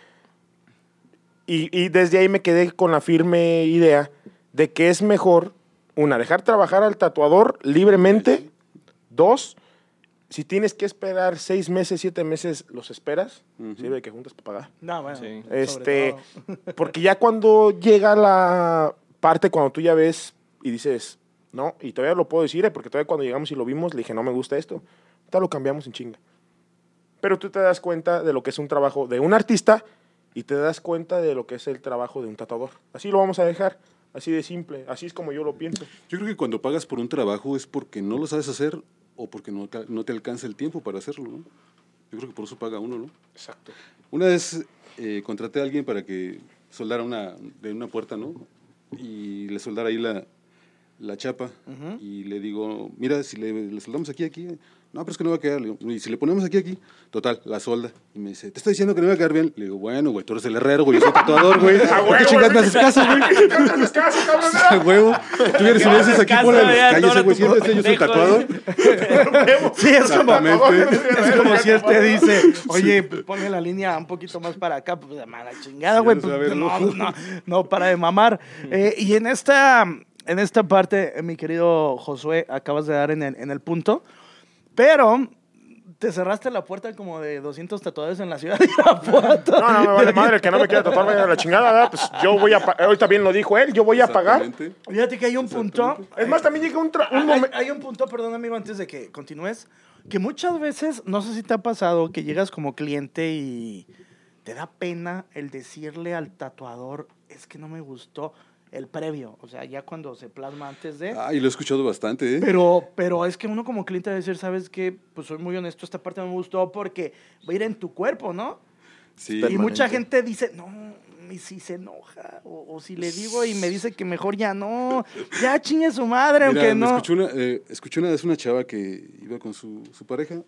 y, y desde ahí me quedé con la firme idea de que es mejor, una, dejar trabajar al tatuador libremente. Dos, si tienes que esperar seis meses, siete meses, los esperas. Ujú. Sirve de que juntas para pagar. No, bueno. Sí. Este, porque ya cuando llega la parte, cuando tú ya ves y dices, no, y todavía lo puedo decir, eh, porque todavía cuando llegamos y lo vimos, le dije, no me gusta esto. Ahorita lo cambiamos en chinga. Pero tú te das cuenta de lo que es un trabajo de un artista y te das cuenta de lo que es el trabajo de un tatuador. Así lo vamos a dejar, así de simple, así es como yo lo pienso. Yo creo que cuando pagas por un trabajo es porque no lo sabes hacer o porque no, te alcanza el tiempo para hacerlo, ¿no? Yo creo que por eso paga uno, ¿no? Exacto. Una vez eh, contraté a alguien para que soldara una, de una puerta, ¿no? Y le soldara ahí la, la chapa. Y le digo, mira, si le, le soldamos aquí, aquí. No, pero es que no va a quedar. Le digo, y si le ponemos aquí, aquí. Total, la solda. Y me dice, te estoy diciendo que no va a quedar bien. Le digo, bueno, güey, tú eres el herrero, güey, yo soy tatuador, güey. ¿Por qué chingas me haces caso, güey? A huevo. Tú vienes y me dices aquí Caso, por las calles, güey, siempre yo soy tatuador. Sí, es como, es como si él te dice, oye, pues ponle la línea un poquito más para acá, pues de mala chingada, güey. pues, sea, a ver, no, no. no, no para de mamar. Eh, y en esta, en esta parte, eh, mi querido Josué, acabas de dar en el, en el punto, pero te cerraste la puerta como de 200 tatuadores en la ciudad de Irapuato. No, no, me vale madre, el que no me quiera tatuar vaya a la chingada, ¿verdad? Pues yo voy a pagar, hoy también lo dijo él, yo voy a pagar. Fíjate que hay un punto. Es más, también llega un, un Hay, momento... hay un punto, perdón amigo, antes de que continúes, que muchas veces, no sé si te ha pasado, que llegas como cliente y te da pena el decirle al tatuador, es que no me gustó el previo, o sea, ya cuando se plasma antes de... Ay, lo he escuchado bastante, ¿eh? Pero, pero es que uno como cliente debe decir, ¿sabes qué? Pues soy muy honesto, esta parte me gustó porque va a ir en tu cuerpo, ¿no? Sí. Y Permanente. mucha gente dice, no, y si se enoja, o, o si le digo y me dice que mejor ya no, ya chingue su madre, Mira, aunque no. escuché una, eh, escuché una vez una chava que iba con su, su pareja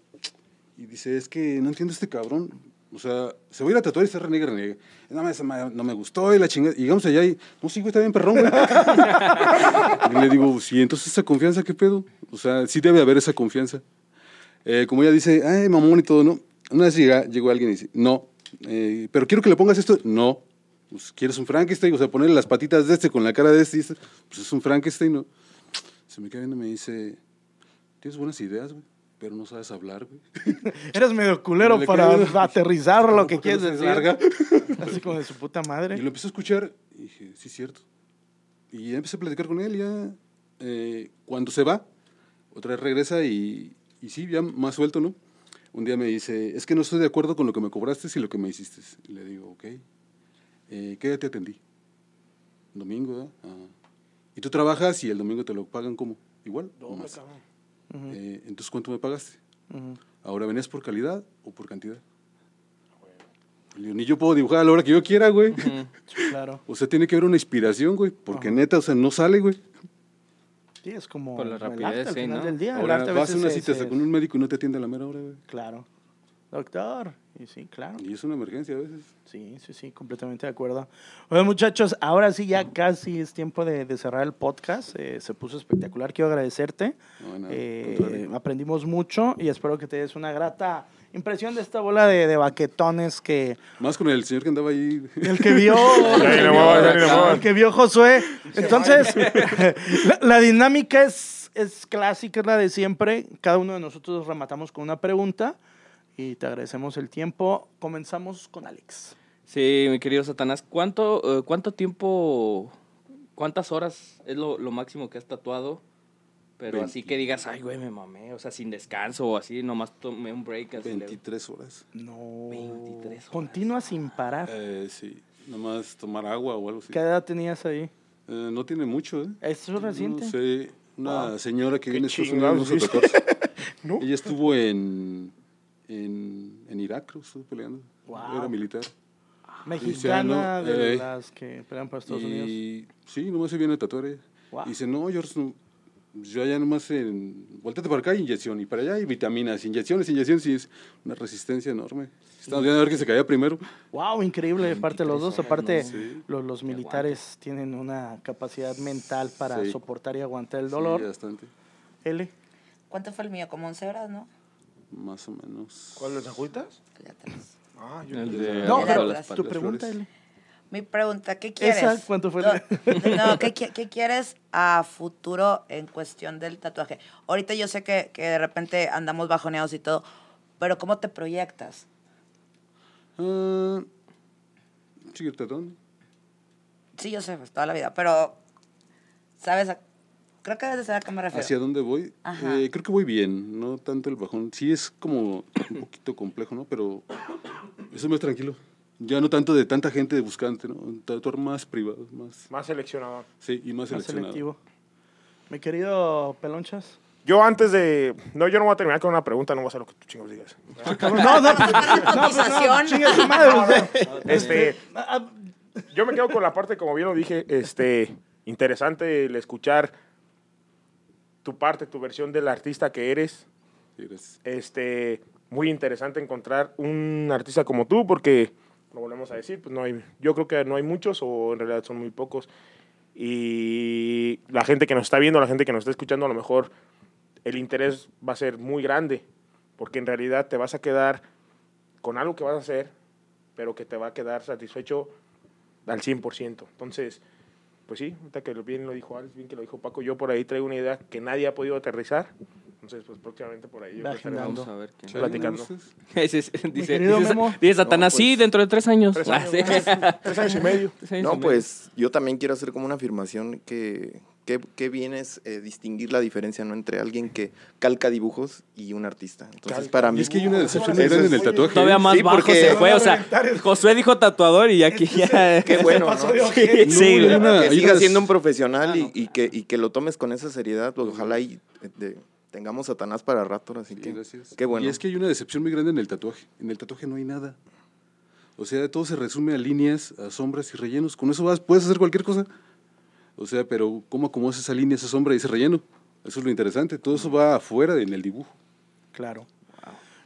y dice, es que no entiendo a este cabrón. O sea, se va a ir a tatuar y se reniegue, reniegue. No, me- no me gustó y la chingada. Y llegamos allá y, no, sí, güey, está bien perrón, güey. y le digo, sí, entonces esa confianza, ¿qué pedo? O sea, sí debe haber esa confianza. Eh, como ella dice, ay, mamón y todo, ¿no? Una vez llega, llegó alguien y dice, no, eh, pero quiero que le pongas esto. No, pues, ¿quieres un Frankenstein? O sea, ponerle las patitas de este con la cara de este y este. Pues es un Frankenstein, ¿no? Se me queda viendo y me dice, tienes buenas ideas, güey, pero no sabes hablar, güey. Eres medio culero Le para queda- aterrizar lo ¿Por que quieres no decir. larga? Así como de su puta Y madre. lo empecé a escuchar y dije, sí, es cierto. Y ya empecé a platicar con él, ya eh, cuando se va, otra vez regresa y, y sí, ya más suelto, ¿no? Un día me dice, es que no estoy de acuerdo con lo que me cobraste y lo que me hiciste. Y le digo, ok, eh, ¿qué día te atendí? Domingo, ¿verdad? Ah. Y tú trabajas y el domingo te lo pagan como, igual, o más. Eh, entonces, ¿cuánto me pagaste? Ahora, ¿venías por calidad o por cantidad? Digo, ni yo puedo dibujar a la hora que yo quiera, güey. Claro. O sea, tiene que haber una inspiración, güey. Porque neta, o sea, no sale, güey. Sí, es como Por la el rapidez, al final ¿no? del día. El Ahora arte a vas a una cita hasta es- con un médico y no te atiende a la mera hora, güey. Claro. Doctor. Y sí, claro. Y es una emergencia a veces. Sí, sí, sí, completamente de acuerdo. Bueno, muchachos, ahora sí ya casi es tiempo de, de cerrar el podcast. Eh, se puso espectacular. Quiero agradecerte. No, nada, Eh, aprendimos mucho y espero que te des una grata impresión de esta bola de, de baquetones que Más con el señor que andaba ahí. el que vio el que vio Josué. Entonces, la, la dinámica es, es clásica, es la de siempre. Cada uno de nosotros rematamos con una pregunta y te agradecemos el tiempo. Comenzamos con Alex. Sí, mi querido Satanás, ¿cuánto, eh, cuánto tiempo, cuántas horas es lo, lo máximo que has tatuado? Pero así que digas, ay, güey, me mamé, o sea, sin descanso o así, nomás tomé un break. Así de- 23 horas. No. 23 horas. Continua sin parar. Eh, sí. Nomás tomar agua o algo así. ¿Qué edad tenías ahí? Eh, no tiene mucho, ¿eh? ¿Eso es reciente? No sé. Una señora que Qué viene de Estados Unidos. Ella estuvo en, en, en Irak, creo, estuvo peleando. Wow. Era militar. Mexicana Cristiano, de eh, las que pelean por Estados Unidos. Y sí, nomás se viene a tatuar ella. Wow. Y dice, no, George, no, yo allá nomás en... Volteate para acá, inyección. Y para allá hay vitaminas, inyecciones, inyecciones. Y es una resistencia enorme. Estamos viendo a ver quién se caía primero. Wow, increíble. Aparte los dos, aparte Sí. los, los militares tienen una capacidad mental para Sí. soportar y aguantar el Sí, dolor. bastante. L. ¿Cuánto fue el mío? Como 11 horas, ¿no? Más o menos. ¿Cuál los agüitas? Allá atrás. Ah, yo El no de- No, pero atrás. tu pregunta. L. Mi pregunta, ¿qué quieres? ¿Esa cuánto fue? No, no, ¿qué, qui- qué quieres a futuro en cuestión del tatuaje? Ahorita yo sé que, que de repente andamos bajoneados y todo, pero ¿cómo te proyectas? Sigue el tatuando. Sí, yo sé, pues, toda la vida, pero, ¿sabes? A- Creo que debes de saber a qué me refiero. ¿Hacia dónde voy? Eh, creo que voy bien, no tanto el bajón. Sí es como un poquito complejo, ¿no? Pero eso me tranquilo. Ya no tanto de tanta gente de buscante, ¿no? Un tatuar más privado, más... Más seleccionador. Sí, y más, Más seleccionado. selectivo. Mi querido Pelonchas. Yo antes de... No, yo no voy a terminar con una pregunta, no voy a hacer lo que tú chingos digas. No, no, no, no. Este, yo me quedo con la parte, como bien lo dije, este, interesante el escuchar tu parte, tu versión del artista que eres. Gracias. Este, muy interesante encontrar un artista como tú, porque, lo volvemos a decir, pues no hay, yo creo que no hay muchos, o en realidad son muy pocos. Y la gente que nos está viendo, la gente que nos está escuchando, a lo mejor el interés va a ser muy grande, porque en realidad te vas a quedar con algo que vas a hacer, pero que te va a quedar satisfecho al 100%. Entonces, pues sí, ahorita que bien lo dijo Alex, bien que lo dijo Paco, yo por ahí traigo una idea que nadie ha podido aterrizar. Entonces, pues próximamente por ahí yo. Vamos a ver qué. Sí, platicando. dice, dice, Satanás, No, sí, pues, dentro de tres años. Tres Ah, años, sí. tres años y medio. Y No, medio. pues yo también quiero hacer como una afirmación que, que, que bien es eh, distinguir la diferencia ¿no? entre alguien que calca dibujos y un artista. Entonces, Calca para mí... Y es que hay una decepción muy grande en el tatuaje. Todavía más Sí, bajo porque- se fue, o sea, Josué dijo tatuador y aquí ya... Qué bueno, ¿no? Sí, sí, una- que hay sigas unas- siendo un profesional y, y que, y que lo tomes con esa seriedad. pues, ojalá y eh, de- tengamos Satanás para rato, así Sí, que gracias. qué bueno. Y es que hay una decepción muy grande en el tatuaje. En el tatuaje no hay nada. O sea, todo se resume a líneas, a sombras y rellenos. Con eso vas, puedes hacer cualquier cosa. O sea, pero ¿cómo acomodas esa línea, esa sombra y ese relleno? Eso es lo interesante. Todo eso va afuera en el dibujo. Claro.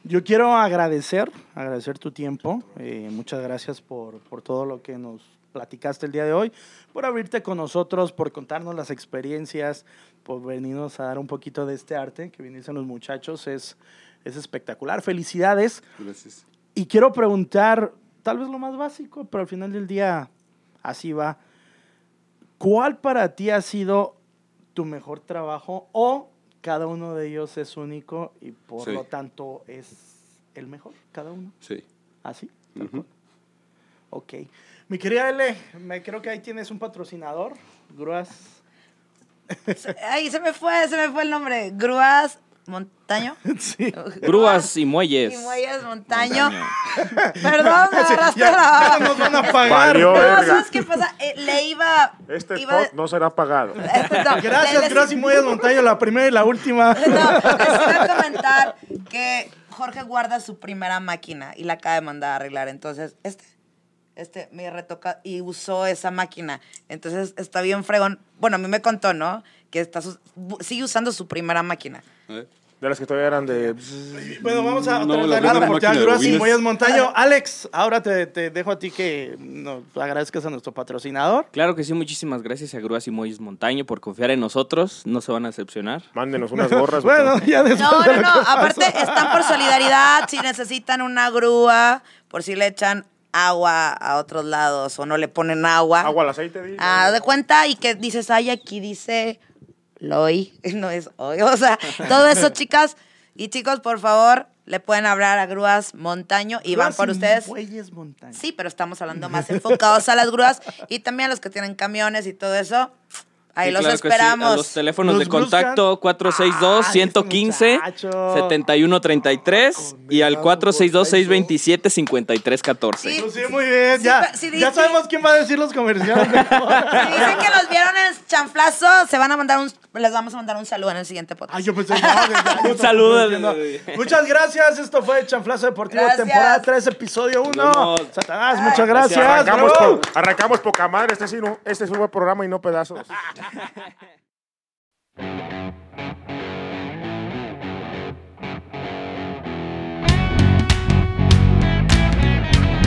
Yo quiero agradecer, agradecer tu tiempo. Eh, muchas gracias por, por todo lo que nos platicaste el día de hoy, por abrirte con nosotros, por contarnos las experiencias, por venirnos a dar un poquito de este arte que vienen los muchachos. Es, es espectacular. Felicidades. Gracias. Y quiero preguntar, tal vez lo más básico, pero al final del día así va. ¿Cuál para ti ha sido tu mejor trabajo o cada uno de ellos es único y por Sí. lo tanto es el mejor, cada uno? Sí. ¿Así? tal Ujú. cual. Ok. Mi querida L, me creo que ahí tienes un patrocinador, Grúas. Ay, se me fue, se me fue el nombre. Grúas Montaño. sí. Grúas y muelles. Y Muelles Montaño. Perdón, me Ya, ya la... nos van a pagar. Valió, ¿no? ¿sabes qué pasa? Eh, le iba... Este iba- spot no será pagado. Este, no, Gracias, les- Grúas y Muelles Montaño, la primera y la última. No, les iba a comentar que Jorge guarda su primera máquina y la acaba de mandar a arreglar. Entonces, este, este, me retoca y usó esa máquina. Entonces, está bien fregón. Bueno, a mí me contó, ¿no? Que está sigue usando su primera máquina. ¿Eh? De las que todavía eran de... Bueno, vamos a No, otra la vez darle buena la oportunidad a máquina de Grúas y bobines. Muelles Montaño. Alex, ahora te, te dejo a ti que nos agradezcas a nuestro patrocinador. Claro que sí, muchísimas gracias a Grúas y Muelles Montaño por confiar en nosotros. No se van a decepcionar. Mándenos unas gorras. Bueno, ya después No, de no, lo no. que pasó. Aparte, están por solidaridad. Si necesitan una grúa, por si le echan agua a otros lados o no le ponen agua. Agua al aceite, di. Ah, de cuenta y que dices, ay, aquí dice Loy, no es hoy. O sea, todo eso, chicas y chicos, por favor, le pueden hablar a Grúas Montaño y van por y ustedes. Montaño. Sí, pero estamos hablando más enfocados a las grúas y también a los que tienen camiones y todo eso. Ahí Sí, los claro que sí. esperamos. A los teléfonos Nos de contacto buscan. 462-115. Ah, muchacho. 7133 y al 462-627-5314. Sí. Sí, muy bien. Sí, ya, sabemos quién va a decir los comerciales. Si dicen que los vieron en chanflazo, se van a mandar un, les vamos a mandar un saludo en el siguiente podcast. Ay, yo pensé, no, ya, Un saludo. Muchas gracias. Esto fue Chanflazo Deportivo, Gracias. temporada 3, episodio 1. vemos. Satanás, muchas gracias. Arrancamos, po- arrancamos poca madre. Este, sí, no, este es un buen programa y no pedazos. ハハハハ!